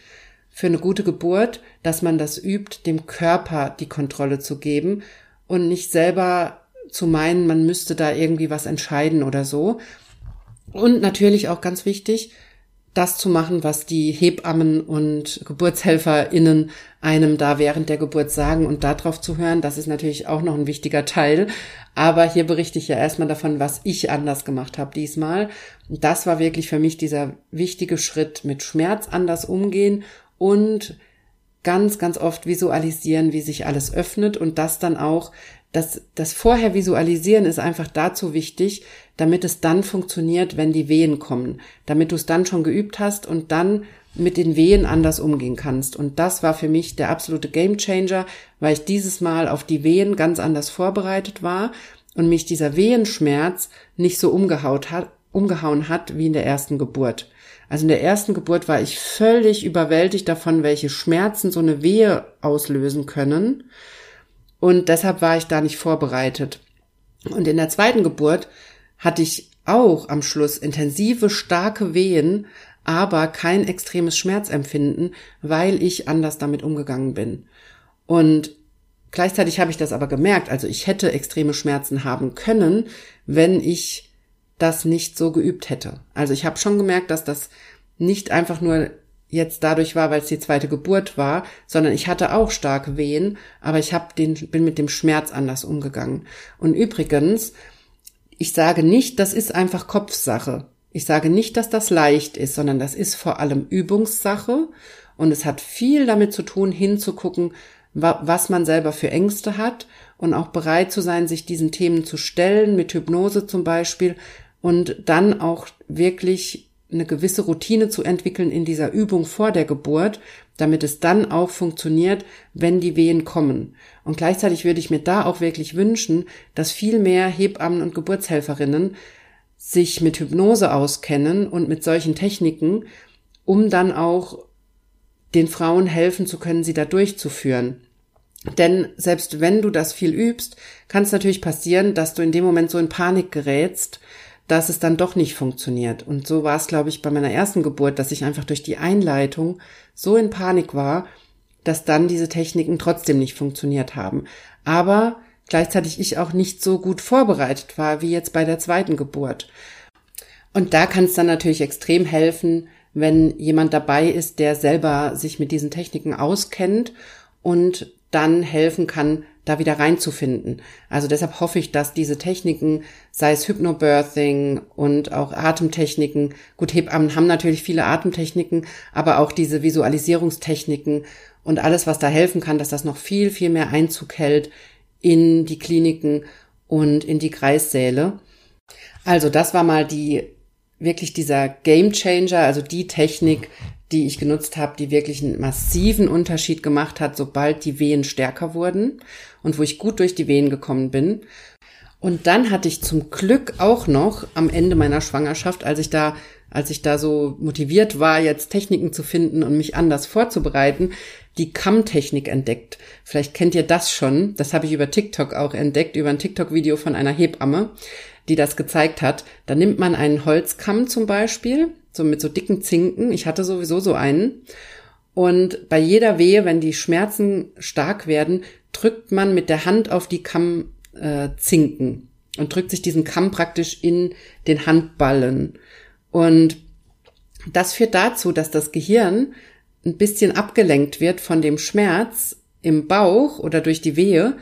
für eine gute Geburt, dass man das übt, dem Körper die Kontrolle zu geben und nicht selber zu meinen, man müsste da irgendwie was entscheiden oder so, und natürlich auch ganz wichtig, das zu machen, was die Hebammen und GeburtshelferInnen einem da während der Geburt sagen und darauf zu hören, das ist natürlich auch noch ein wichtiger Teil. Aber hier berichte ich ja erstmal davon, was ich anders gemacht habe diesmal. Das war wirklich für mich dieser wichtige Schritt, mit Schmerz anders umgehen und ganz, ganz oft visualisieren, wie sich alles öffnet und das dann auch das, das vorher visualisieren ist einfach dazu wichtig, damit es dann funktioniert, wenn die Wehen kommen, damit du es dann schon geübt hast und dann mit den Wehen anders umgehen kannst. Und das war für mich der absolute Gamechanger, weil ich dieses Mal auf die Wehen ganz anders vorbereitet war und mich dieser Wehenschmerz nicht so umgehaut hat, umgehauen hat wie in der ersten Geburt. Also in der ersten Geburt war ich völlig überwältigt davon, welche Schmerzen so eine Wehe auslösen können. Und deshalb war ich da nicht vorbereitet. Und in der zweiten Geburt hatte ich auch am Schluss intensive, starke Wehen, aber kein extremes Schmerzempfinden, weil ich anders damit umgegangen bin. Und gleichzeitig habe ich das aber gemerkt, also ich hätte extreme Schmerzen haben können, wenn ich das nicht so geübt hätte. Also ich habe schon gemerkt, dass das nicht einfach nur jetzt dadurch war, weil es die zweite Geburt war, sondern ich hatte auch starke Wehen, aber ich hab den, bin mit dem Schmerz anders umgegangen. Und übrigens, ich sage nicht, das ist einfach Kopfsache. Ich sage nicht, dass das leicht ist, sondern das ist vor allem Übungssache und es hat viel damit zu tun, hinzugucken, was man selber für Ängste hat und auch bereit zu sein, sich diesen Themen zu stellen, mit Hypnose zum Beispiel und dann auch wirklich eine gewisse Routine zu entwickeln in dieser Übung vor der Geburt, damit es dann auch funktioniert, wenn die Wehen kommen. Und gleichzeitig würde ich mir da auch wirklich wünschen, dass viel mehr Hebammen und Geburtshelferinnen sich mit Hypnose auskennen und mit solchen Techniken, um dann auch den Frauen helfen zu können, sie da durchzuführen. Denn selbst wenn du das viel übst, kann es natürlich passieren, dass du in dem Moment so in Panik gerätst, dass es dann doch nicht funktioniert. Und so war es, glaube ich, bei meiner ersten Geburt, dass ich einfach durch die Einleitung so in Panik war, dass dann diese Techniken trotzdem nicht funktioniert haben. Aber gleichzeitig ich auch nicht so gut vorbereitet war wie jetzt bei der zweiten Geburt. Und da kann es dann natürlich extrem helfen, wenn jemand dabei ist, der selber sich mit diesen Techniken auskennt und dann helfen kann, da wieder reinzufinden. Also deshalb hoffe ich, dass diese Techniken, sei es Hypnobirthing und auch Atemtechniken, gut, Hebammen haben natürlich viele Atemtechniken, aber auch diese Visualisierungstechniken und alles, was da helfen kann, dass das noch viel, viel mehr Einzug hält in die Kliniken und in die Kreissäle. Also das war mal die wirklich dieser Game Changer, also die Technik, die ich genutzt habe, die wirklich einen massiven Unterschied gemacht hat, sobald die Wehen stärker wurden und wo ich gut durch die Wehen gekommen bin. Und dann hatte ich zum Glück auch noch am Ende meiner Schwangerschaft, als ich da, als ich da so motiviert war, jetzt Techniken zu finden und mich anders vorzubereiten, die Kammtechnik entdeckt. Vielleicht kennt ihr das schon. Das habe ich über TikTok auch entdeckt, über ein TikTok-Video von einer Hebamme die das gezeigt hat. Da nimmt man einen Holzkamm zum Beispiel, so mit so dicken Zinken. Ich hatte sowieso so einen. Und bei jeder Wehe, wenn die Schmerzen stark werden, drückt man mit der Hand auf die Kammzinken äh, und drückt sich diesen Kamm praktisch in den Handballen. Und das führt dazu, dass das Gehirn ein bisschen abgelenkt wird von dem Schmerz im Bauch oder durch die Wehe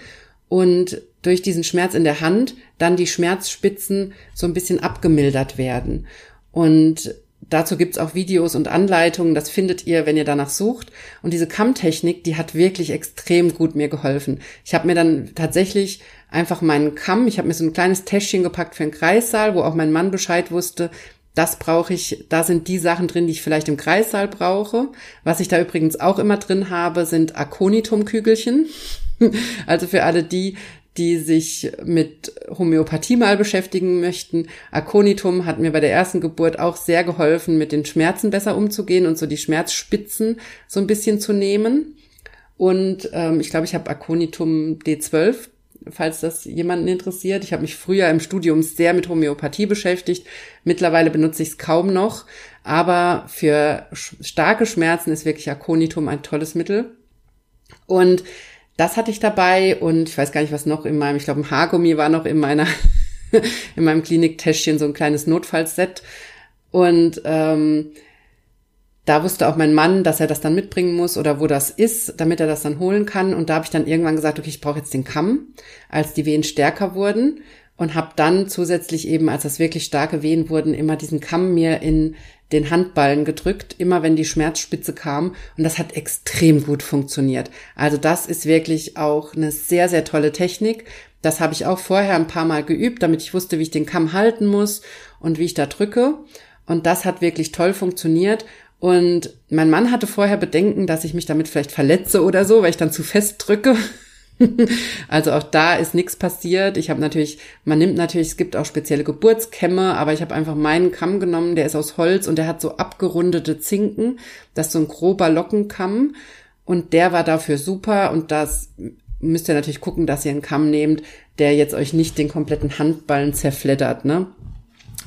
und durch diesen Schmerz in der Hand dann die Schmerzspitzen so ein bisschen abgemildert werden. Und dazu gibt's auch Videos und Anleitungen, das findet ihr, wenn ihr danach sucht. Und diese Kammtechnik, die hat wirklich extrem gut mir geholfen. Ich habe mir dann tatsächlich einfach meinen Kamm, ich habe mir so ein kleines Täschchen gepackt für einen Kreissaal, wo auch mein Mann Bescheid wusste, das brauche ich, da sind die Sachen drin, die ich vielleicht im Kreissaal brauche. Was ich da übrigens auch immer drin habe, sind Aconitum-Kügelchen. Also für alle die, die sich mit Homöopathie mal beschäftigen möchten. Aconitum hat mir bei der ersten Geburt auch sehr geholfen, mit den Schmerzen besser umzugehen und so die Schmerzspitzen so ein bisschen zu nehmen. Und ähm, ich glaube, ich habe Aconitum D12, falls das jemanden interessiert. Ich habe mich früher im Studium sehr mit Homöopathie beschäftigt. Mittlerweile benutze ich es kaum noch. Aber für starke Schmerzen ist wirklich Aconitum ein tolles Mittel. Und das hatte ich dabei und ich weiß gar nicht, was noch in meinem, ich glaube, ein Haargummi war noch in meiner, in meinem Kliniktäschchen so ein kleines Notfallset. Und ähm, da wusste auch mein Mann, dass er das dann mitbringen muss oder wo das ist, damit er das dann holen kann. Und da habe ich dann irgendwann gesagt, okay, ich brauche jetzt den Kamm, als die Wehen stärker wurden und habe dann zusätzlich eben, als das wirklich starke Wehen wurden, immer diesen Kamm mir in den Handballen gedrückt, immer wenn die Schmerzspitze kam. Und das hat extrem gut funktioniert. Also das ist wirklich auch eine sehr, sehr tolle Technik. Das habe ich auch vorher ein paar Mal geübt, damit ich wusste, wie ich den Kamm halten muss und wie ich da drücke. Und das hat wirklich toll funktioniert. Und mein Mann hatte vorher Bedenken, dass ich mich damit vielleicht verletze oder so, weil ich dann zu fest drücke. also auch da ist nichts passiert. Ich habe natürlich, man nimmt natürlich, es gibt auch spezielle Geburtskämme, aber ich habe einfach meinen Kamm genommen, der ist aus Holz und der hat so abgerundete Zinken. Das ist so ein grober Lockenkamm und der war dafür super und das müsst ihr natürlich gucken, dass ihr einen Kamm nehmt, der jetzt euch nicht den kompletten Handballen zerfleddert, ne?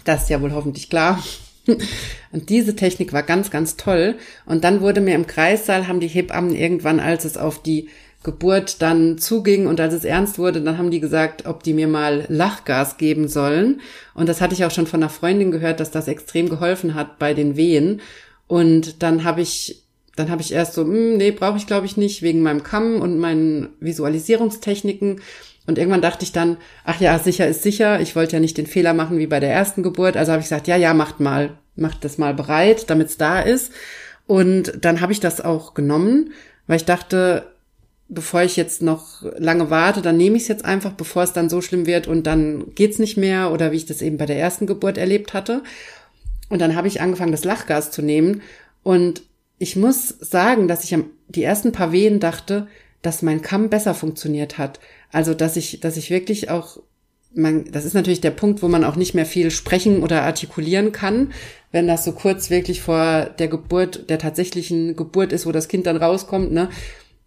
Das ist ja wohl hoffentlich klar. Und diese Technik war ganz, ganz toll. Und dann wurde mir im Kreissaal, haben die Hebammen irgendwann, als es auf die Geburt dann zuging und als es ernst wurde, dann haben die gesagt, ob die mir mal Lachgas geben sollen. Und das hatte ich auch schon von einer Freundin gehört, dass das extrem geholfen hat bei den Wehen. Und dann habe ich, dann habe ich erst so, hm, nee, brauche ich glaube ich nicht, wegen meinem Kamm und meinen Visualisierungstechniken. Und irgendwann dachte ich dann, ach ja, sicher ist sicher. Ich wollte ja nicht den Fehler machen wie bei der ersten Geburt. Also habe ich gesagt, ja, ja, macht mal, macht das mal bereit, damit es da ist. Und dann habe ich das auch genommen, weil ich dachte, bevor ich jetzt noch lange warte, dann nehme ich es jetzt einfach, bevor es dann so schlimm wird und dann geht's nicht mehr oder wie ich das eben bei der ersten Geburt erlebt hatte. Und dann habe ich angefangen, das Lachgas zu nehmen und ich muss sagen, dass ich am, die ersten paar Wehen dachte, dass mein Kamm besser funktioniert hat. Also, dass ich, dass ich wirklich auch, man, das ist natürlich der Punkt, wo man auch nicht mehr viel sprechen oder artikulieren kann, wenn das so kurz wirklich vor der Geburt, der tatsächlichen Geburt ist, wo das Kind dann rauskommt, ne,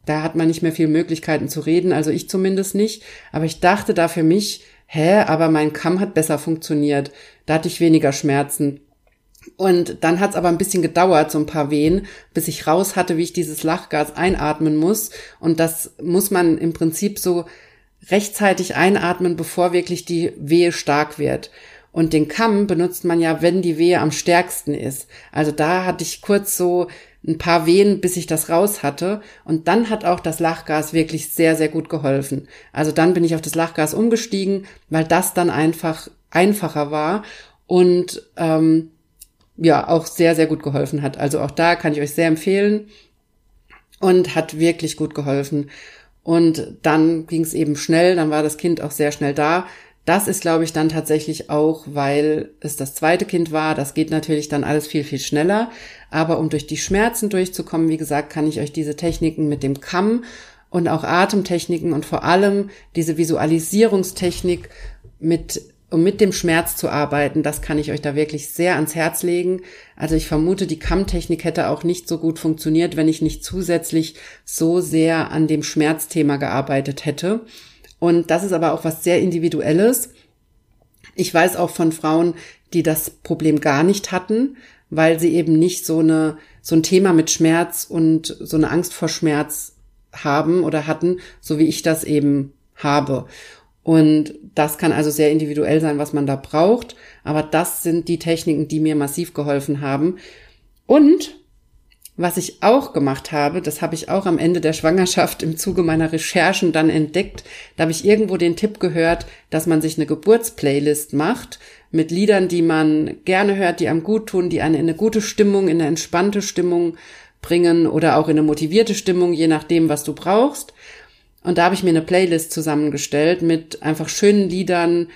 da hat man nicht mehr viel Möglichkeiten zu reden, also ich zumindest nicht. Aber ich dachte da für mich, hä, aber mein Kamm hat besser funktioniert. Da hatte ich weniger Schmerzen. Und dann hat es aber ein bisschen gedauert, so ein paar Wehen, bis ich raus hatte, wie ich dieses Lachgas einatmen muss. Und das muss man im Prinzip so rechtzeitig einatmen, bevor wirklich die Wehe stark wird. Und den Kamm benutzt man ja, wenn die Wehe am stärksten ist. Also da hatte ich kurz so ein paar Wehen, bis ich das raus hatte. Und dann hat auch das Lachgas wirklich sehr, sehr gut geholfen. Also dann bin ich auf das Lachgas umgestiegen, weil das dann einfach einfacher war und ähm, ja auch sehr, sehr gut geholfen hat. Also auch da kann ich euch sehr empfehlen und hat wirklich gut geholfen. Und dann ging es eben schnell, dann war das Kind auch sehr schnell da. Das ist, glaube ich, dann tatsächlich auch, weil es das zweite Kind war. Das geht natürlich dann alles viel, viel schneller. Aber um durch die Schmerzen durchzukommen, wie gesagt, kann ich euch diese Techniken mit dem Kamm und auch Atemtechniken und vor allem diese Visualisierungstechnik mit um mit dem Schmerz zu arbeiten, das kann ich euch da wirklich sehr ans Herz legen. Also ich vermute, die Kammtechnik hätte auch nicht so gut funktioniert, wenn ich nicht zusätzlich so sehr an dem Schmerzthema gearbeitet hätte. Und das ist aber auch was sehr Individuelles. Ich weiß auch von Frauen, die das Problem gar nicht hatten, weil sie eben nicht so eine, so ein Thema mit Schmerz und so eine Angst vor Schmerz haben oder hatten, so wie ich das eben habe. Und das kann also sehr individuell sein, was man da braucht. Aber das sind die Techniken, die mir massiv geholfen haben. Und was ich auch gemacht habe, das habe ich auch am Ende der Schwangerschaft im Zuge meiner Recherchen dann entdeckt. Da habe ich irgendwo den Tipp gehört, dass man sich eine Geburtsplaylist macht mit Liedern, die man gerne hört, die einem gut tun, die einen in eine gute Stimmung, in eine entspannte Stimmung bringen oder auch in eine motivierte Stimmung, je nachdem, was du brauchst. Und da habe ich mir eine Playlist zusammengestellt mit einfach schönen Liedern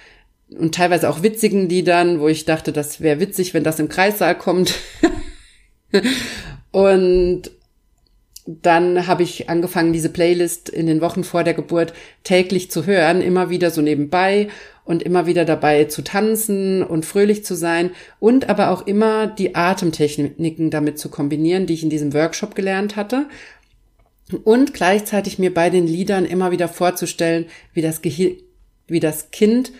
und teilweise auch witzigen Liedern, wo ich dachte, das wäre witzig, wenn das im Kreissaal kommt. und dann habe ich angefangen, diese Playlist in den Wochen vor der Geburt täglich zu hören, immer wieder so nebenbei und immer wieder dabei zu tanzen und fröhlich zu sein und aber auch immer die Atemtechniken damit zu kombinieren, die ich in diesem Workshop gelernt hatte. Und gleichzeitig mir bei den Liedern immer wieder vorzustellen, wie das, Gehir wie das Kind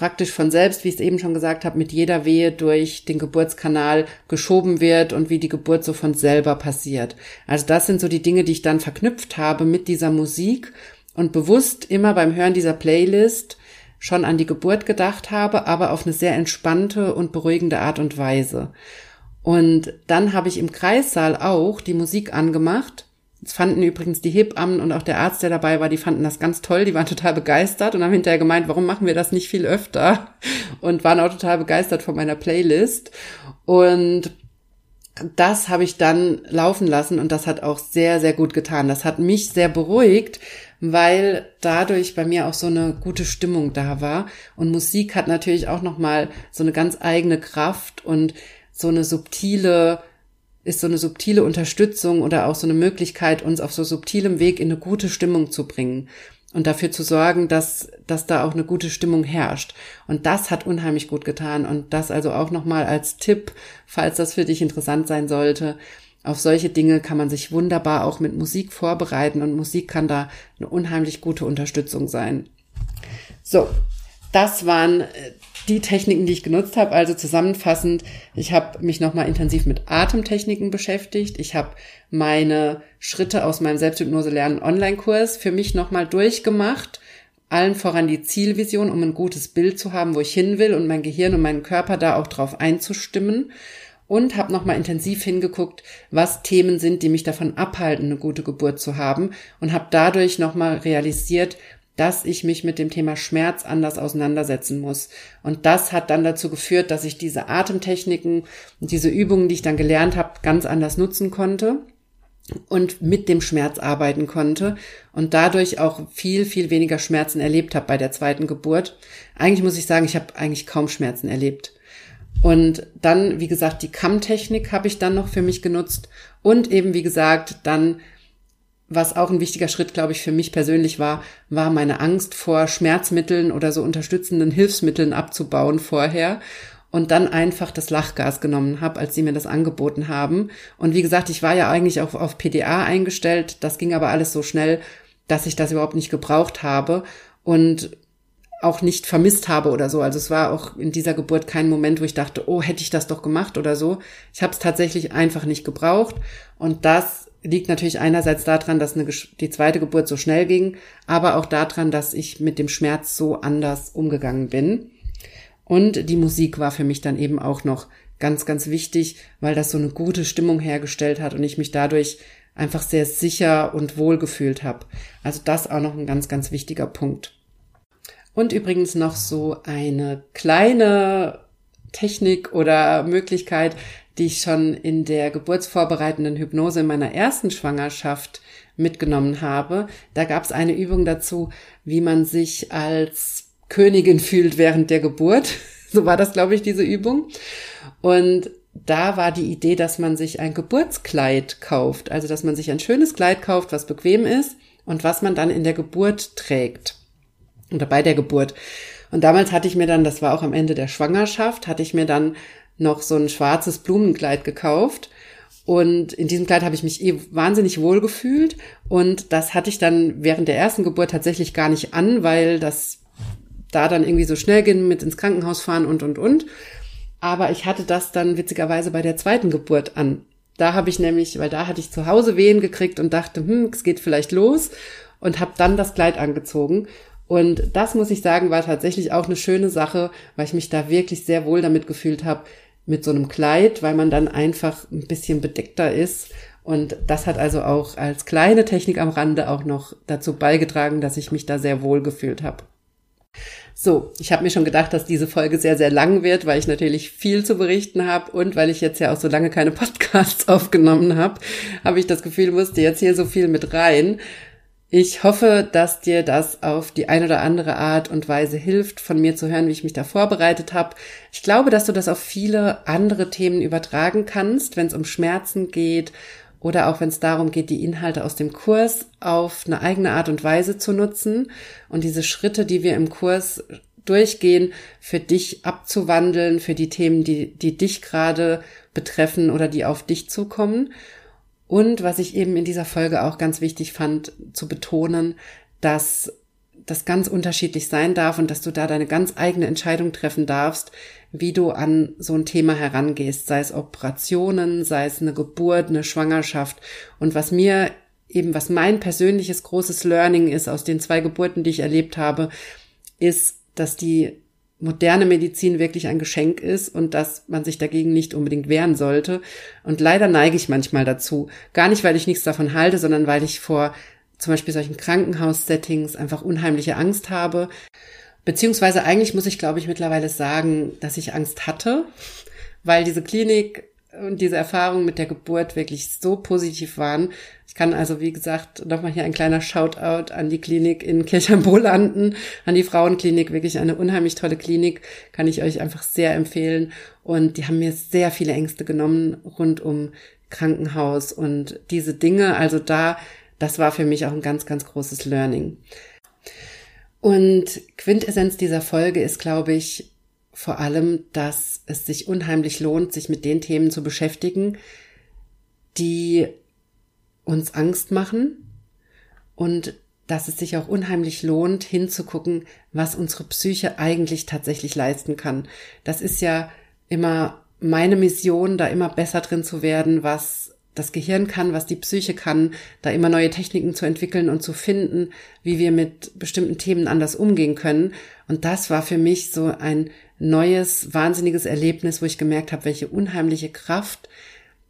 praktisch von selbst, wie ich es eben schon gesagt habe, mit jeder Wehe durch den Geburtskanal geschoben wird und wie die Geburt so von selber passiert. Also das sind so die Dinge, die ich dann verknüpft habe mit dieser Musik und bewusst immer beim Hören dieser Playlist schon an die Geburt gedacht habe, aber auf eine sehr entspannte und beruhigende Art und Weise. Und dann habe ich im Kreissaal auch die Musik angemacht das fanden übrigens die Hebammen und auch der Arzt, der dabei war, die fanden das ganz toll, die waren total begeistert und haben hinterher gemeint, warum machen wir das nicht viel öfter? Und waren auch total begeistert von meiner Playlist. Und das habe ich dann laufen lassen und das hat auch sehr, sehr gut getan. Das hat mich sehr beruhigt, weil dadurch bei mir auch so eine gute Stimmung da war. Und Musik hat natürlich auch nochmal so eine ganz eigene Kraft und so eine subtile ist so eine subtile Unterstützung oder auch so eine Möglichkeit, uns auf so subtilem Weg in eine gute Stimmung zu bringen und dafür zu sorgen, dass, dass da auch eine gute Stimmung herrscht. Und das hat unheimlich gut getan. Und das also auch nochmal als Tipp, falls das für dich interessant sein sollte. Auf solche Dinge kann man sich wunderbar auch mit Musik vorbereiten und Musik kann da eine unheimlich gute Unterstützung sein. So, das waren äh, die Techniken, die ich genutzt habe. Also zusammenfassend, ich habe mich nochmal intensiv mit Atemtechniken beschäftigt. Ich habe meine Schritte aus meinem Selbsthypnose lernen Online-Kurs für mich nochmal durchgemacht. Allen voran die Zielvision, um ein gutes Bild zu haben, wo ich hin will und mein Gehirn und meinen Körper da auch drauf einzustimmen. Und habe nochmal intensiv hingeguckt, was Themen sind, die mich davon abhalten, eine gute Geburt zu haben. Und habe dadurch nochmal realisiert, dass ich mich mit dem Thema Schmerz anders auseinandersetzen muss. Und das hat dann dazu geführt, dass ich diese Atemtechniken und diese Übungen, die ich dann gelernt habe, ganz anders nutzen konnte und mit dem Schmerz arbeiten konnte und dadurch auch viel, viel weniger Schmerzen erlebt habe bei der zweiten Geburt. Eigentlich muss ich sagen, ich habe eigentlich kaum Schmerzen erlebt. Und dann, wie gesagt, die Kammtechnik habe ich dann noch für mich genutzt und eben, wie gesagt, dann was auch ein wichtiger Schritt, glaube ich, für mich persönlich war, war meine Angst vor Schmerzmitteln oder so unterstützenden Hilfsmitteln abzubauen vorher und dann einfach das Lachgas genommen habe, als sie mir das angeboten haben. Und wie gesagt, ich war ja eigentlich auch auf PDA eingestellt. Das ging aber alles so schnell, dass ich das überhaupt nicht gebraucht habe. Und auch nicht vermisst habe oder so. Also es war auch in dieser Geburt kein Moment, wo ich dachte, oh, hätte ich das doch gemacht oder so. Ich habe es tatsächlich einfach nicht gebraucht. Und das liegt natürlich einerseits daran, dass eine, die zweite Geburt so schnell ging, aber auch daran, dass ich mit dem Schmerz so anders umgegangen bin. Und die Musik war für mich dann eben auch noch ganz, ganz wichtig, weil das so eine gute Stimmung hergestellt hat und ich mich dadurch einfach sehr sicher und wohl gefühlt habe. Also das auch noch ein ganz, ganz wichtiger Punkt. Und übrigens noch so eine kleine Technik oder Möglichkeit, die ich schon in der geburtsvorbereitenden Hypnose in meiner ersten Schwangerschaft mitgenommen habe. Da gab es eine Übung dazu, wie man sich als Königin fühlt während der Geburt. So war das, glaube ich, diese Übung. Und da war die Idee, dass man sich ein Geburtskleid kauft. Also, dass man sich ein schönes Kleid kauft, was bequem ist und was man dann in der Geburt trägt oder bei der Geburt. Und damals hatte ich mir dann, das war auch am Ende der Schwangerschaft, hatte ich mir dann noch so ein schwarzes Blumenkleid gekauft. Und in diesem Kleid habe ich mich eh wahnsinnig wohl gefühlt. Und das hatte ich dann während der ersten Geburt tatsächlich gar nicht an, weil das da dann irgendwie so schnell ging mit ins Krankenhaus fahren und, und, und. Aber ich hatte das dann witzigerweise bei der zweiten Geburt an. Da habe ich nämlich, weil da hatte ich zu Hause Wehen gekriegt und dachte, hm, es geht vielleicht los und habe dann das Kleid angezogen und das muss ich sagen, war tatsächlich auch eine schöne Sache, weil ich mich da wirklich sehr wohl damit gefühlt habe mit so einem Kleid, weil man dann einfach ein bisschen bedeckter ist. Und das hat also auch als kleine Technik am Rande auch noch dazu beigetragen, dass ich mich da sehr wohl gefühlt habe. So, ich habe mir schon gedacht, dass diese Folge sehr, sehr lang wird, weil ich natürlich viel zu berichten habe und weil ich jetzt ja auch so lange keine Podcasts aufgenommen habe, habe ich das Gefühl, musste jetzt hier so viel mit rein. Ich hoffe, dass dir das auf die eine oder andere Art und Weise hilft, von mir zu hören, wie ich mich da vorbereitet habe. Ich glaube, dass du das auf viele andere Themen übertragen kannst, wenn es um Schmerzen geht oder auch wenn es darum geht, die Inhalte aus dem Kurs auf eine eigene Art und Weise zu nutzen und diese Schritte, die wir im Kurs durchgehen, für dich abzuwandeln, für die Themen, die, die dich gerade betreffen oder die auf dich zukommen. Und was ich eben in dieser Folge auch ganz wichtig fand zu betonen, dass das ganz unterschiedlich sein darf und dass du da deine ganz eigene Entscheidung treffen darfst, wie du an so ein Thema herangehst, sei es Operationen, sei es eine Geburt, eine Schwangerschaft. Und was mir eben, was mein persönliches großes Learning ist aus den zwei Geburten, die ich erlebt habe, ist, dass die moderne Medizin wirklich ein Geschenk ist und dass man sich dagegen nicht unbedingt wehren sollte. Und leider neige ich manchmal dazu. Gar nicht, weil ich nichts davon halte, sondern weil ich vor zum Beispiel solchen Krankenhaussettings einfach unheimliche Angst habe. Beziehungsweise eigentlich muss ich, glaube ich, mittlerweile sagen, dass ich Angst hatte, weil diese Klinik und diese Erfahrung mit der Geburt wirklich so positiv waren. Ich kann also, wie gesagt, nochmal hier ein kleiner Shoutout an die Klinik in Kirchheimbo landen, an die Frauenklinik, wirklich eine unheimlich tolle Klinik, kann ich euch einfach sehr empfehlen. Und die haben mir sehr viele Ängste genommen rund um Krankenhaus und diese Dinge. Also da, das war für mich auch ein ganz, ganz großes Learning. Und Quintessenz dieser Folge ist, glaube ich, vor allem, dass es sich unheimlich lohnt, sich mit den Themen zu beschäftigen, die uns Angst machen und dass es sich auch unheimlich lohnt, hinzugucken, was unsere Psyche eigentlich tatsächlich leisten kann. Das ist ja immer meine Mission, da immer besser drin zu werden, was das Gehirn kann, was die Psyche kann, da immer neue Techniken zu entwickeln und zu finden, wie wir mit bestimmten Themen anders umgehen können. Und das war für mich so ein neues, wahnsinniges Erlebnis, wo ich gemerkt habe, welche unheimliche Kraft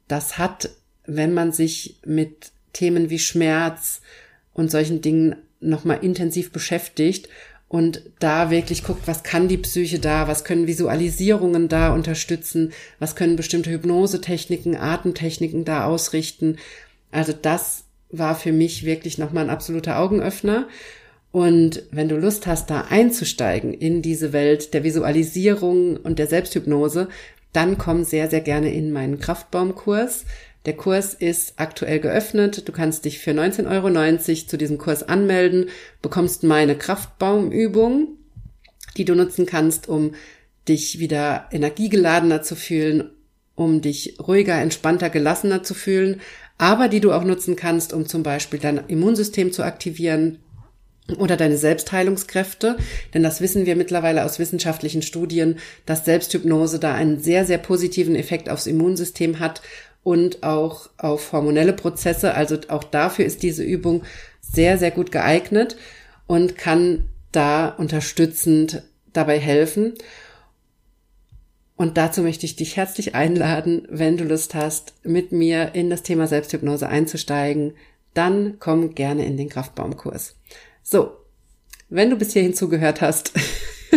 das hat, wenn man sich mit Themen wie Schmerz und solchen Dingen nochmal intensiv beschäftigt und da wirklich guckt, was kann die Psyche da, was können Visualisierungen da unterstützen, was können bestimmte Hypnosetechniken, Atemtechniken da ausrichten. Also das war für mich wirklich nochmal ein absoluter Augenöffner. Und wenn du Lust hast, da einzusteigen in diese Welt der Visualisierung und der Selbsthypnose, dann komm sehr, sehr gerne in meinen Kraftbaumkurs. Der Kurs ist aktuell geöffnet. Du kannst dich für 19,90 Euro zu diesem Kurs anmelden, bekommst meine Kraftbaumübung, die du nutzen kannst, um dich wieder energiegeladener zu fühlen, um dich ruhiger, entspannter, gelassener zu fühlen, aber die du auch nutzen kannst, um zum Beispiel dein Immunsystem zu aktivieren, oder deine Selbstheilungskräfte, denn das wissen wir mittlerweile aus wissenschaftlichen Studien, dass Selbsthypnose da einen sehr, sehr positiven Effekt aufs Immunsystem hat und auch auf hormonelle Prozesse. Also auch dafür ist diese Übung sehr, sehr gut geeignet und kann da unterstützend dabei helfen. Und dazu möchte ich dich herzlich einladen, wenn du Lust hast, mit mir in das Thema Selbsthypnose einzusteigen, dann komm gerne in den Kraftbaumkurs. So, wenn du bis hierhin zugehört hast,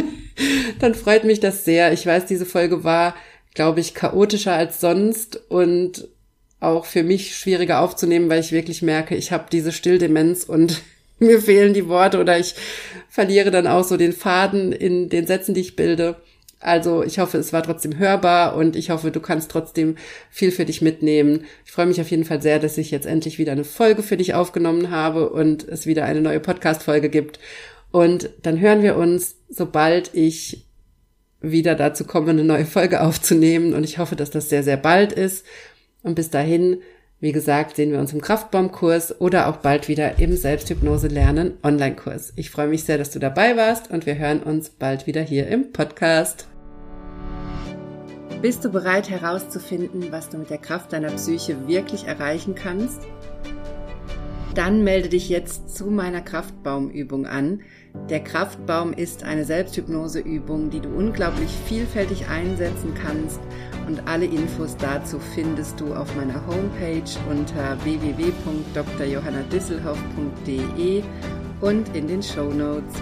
dann freut mich das sehr. Ich weiß, diese Folge war, glaube ich, chaotischer als sonst und auch für mich schwieriger aufzunehmen, weil ich wirklich merke, ich habe diese Stilldemenz und mir fehlen die Worte oder ich verliere dann auch so den Faden in den Sätzen, die ich bilde. Also ich hoffe, es war trotzdem hörbar und ich hoffe, du kannst trotzdem viel für dich mitnehmen. Ich freue mich auf jeden Fall sehr, dass ich jetzt endlich wieder eine Folge für dich aufgenommen habe und es wieder eine neue Podcast-Folge gibt. Und dann hören wir uns, sobald ich wieder dazu komme, eine neue Folge aufzunehmen. Und ich hoffe, dass das sehr, sehr bald ist. Und bis dahin, wie gesagt, sehen wir uns im Kraftbaumkurs oder auch bald wieder im Selbsthypnose lernen Online-Kurs. Ich freue mich sehr, dass du dabei warst und wir hören uns bald wieder hier im Podcast. Bist du bereit herauszufinden, was du mit der Kraft deiner Psyche wirklich erreichen kannst? Dann melde dich jetzt zu meiner Kraftbaumübung an. Der Kraftbaum ist eine Selbsthypnoseübung, die du unglaublich vielfältig einsetzen kannst und alle Infos dazu findest du auf meiner Homepage unter www.drjohannadisselhoff.de und in den Show Notes.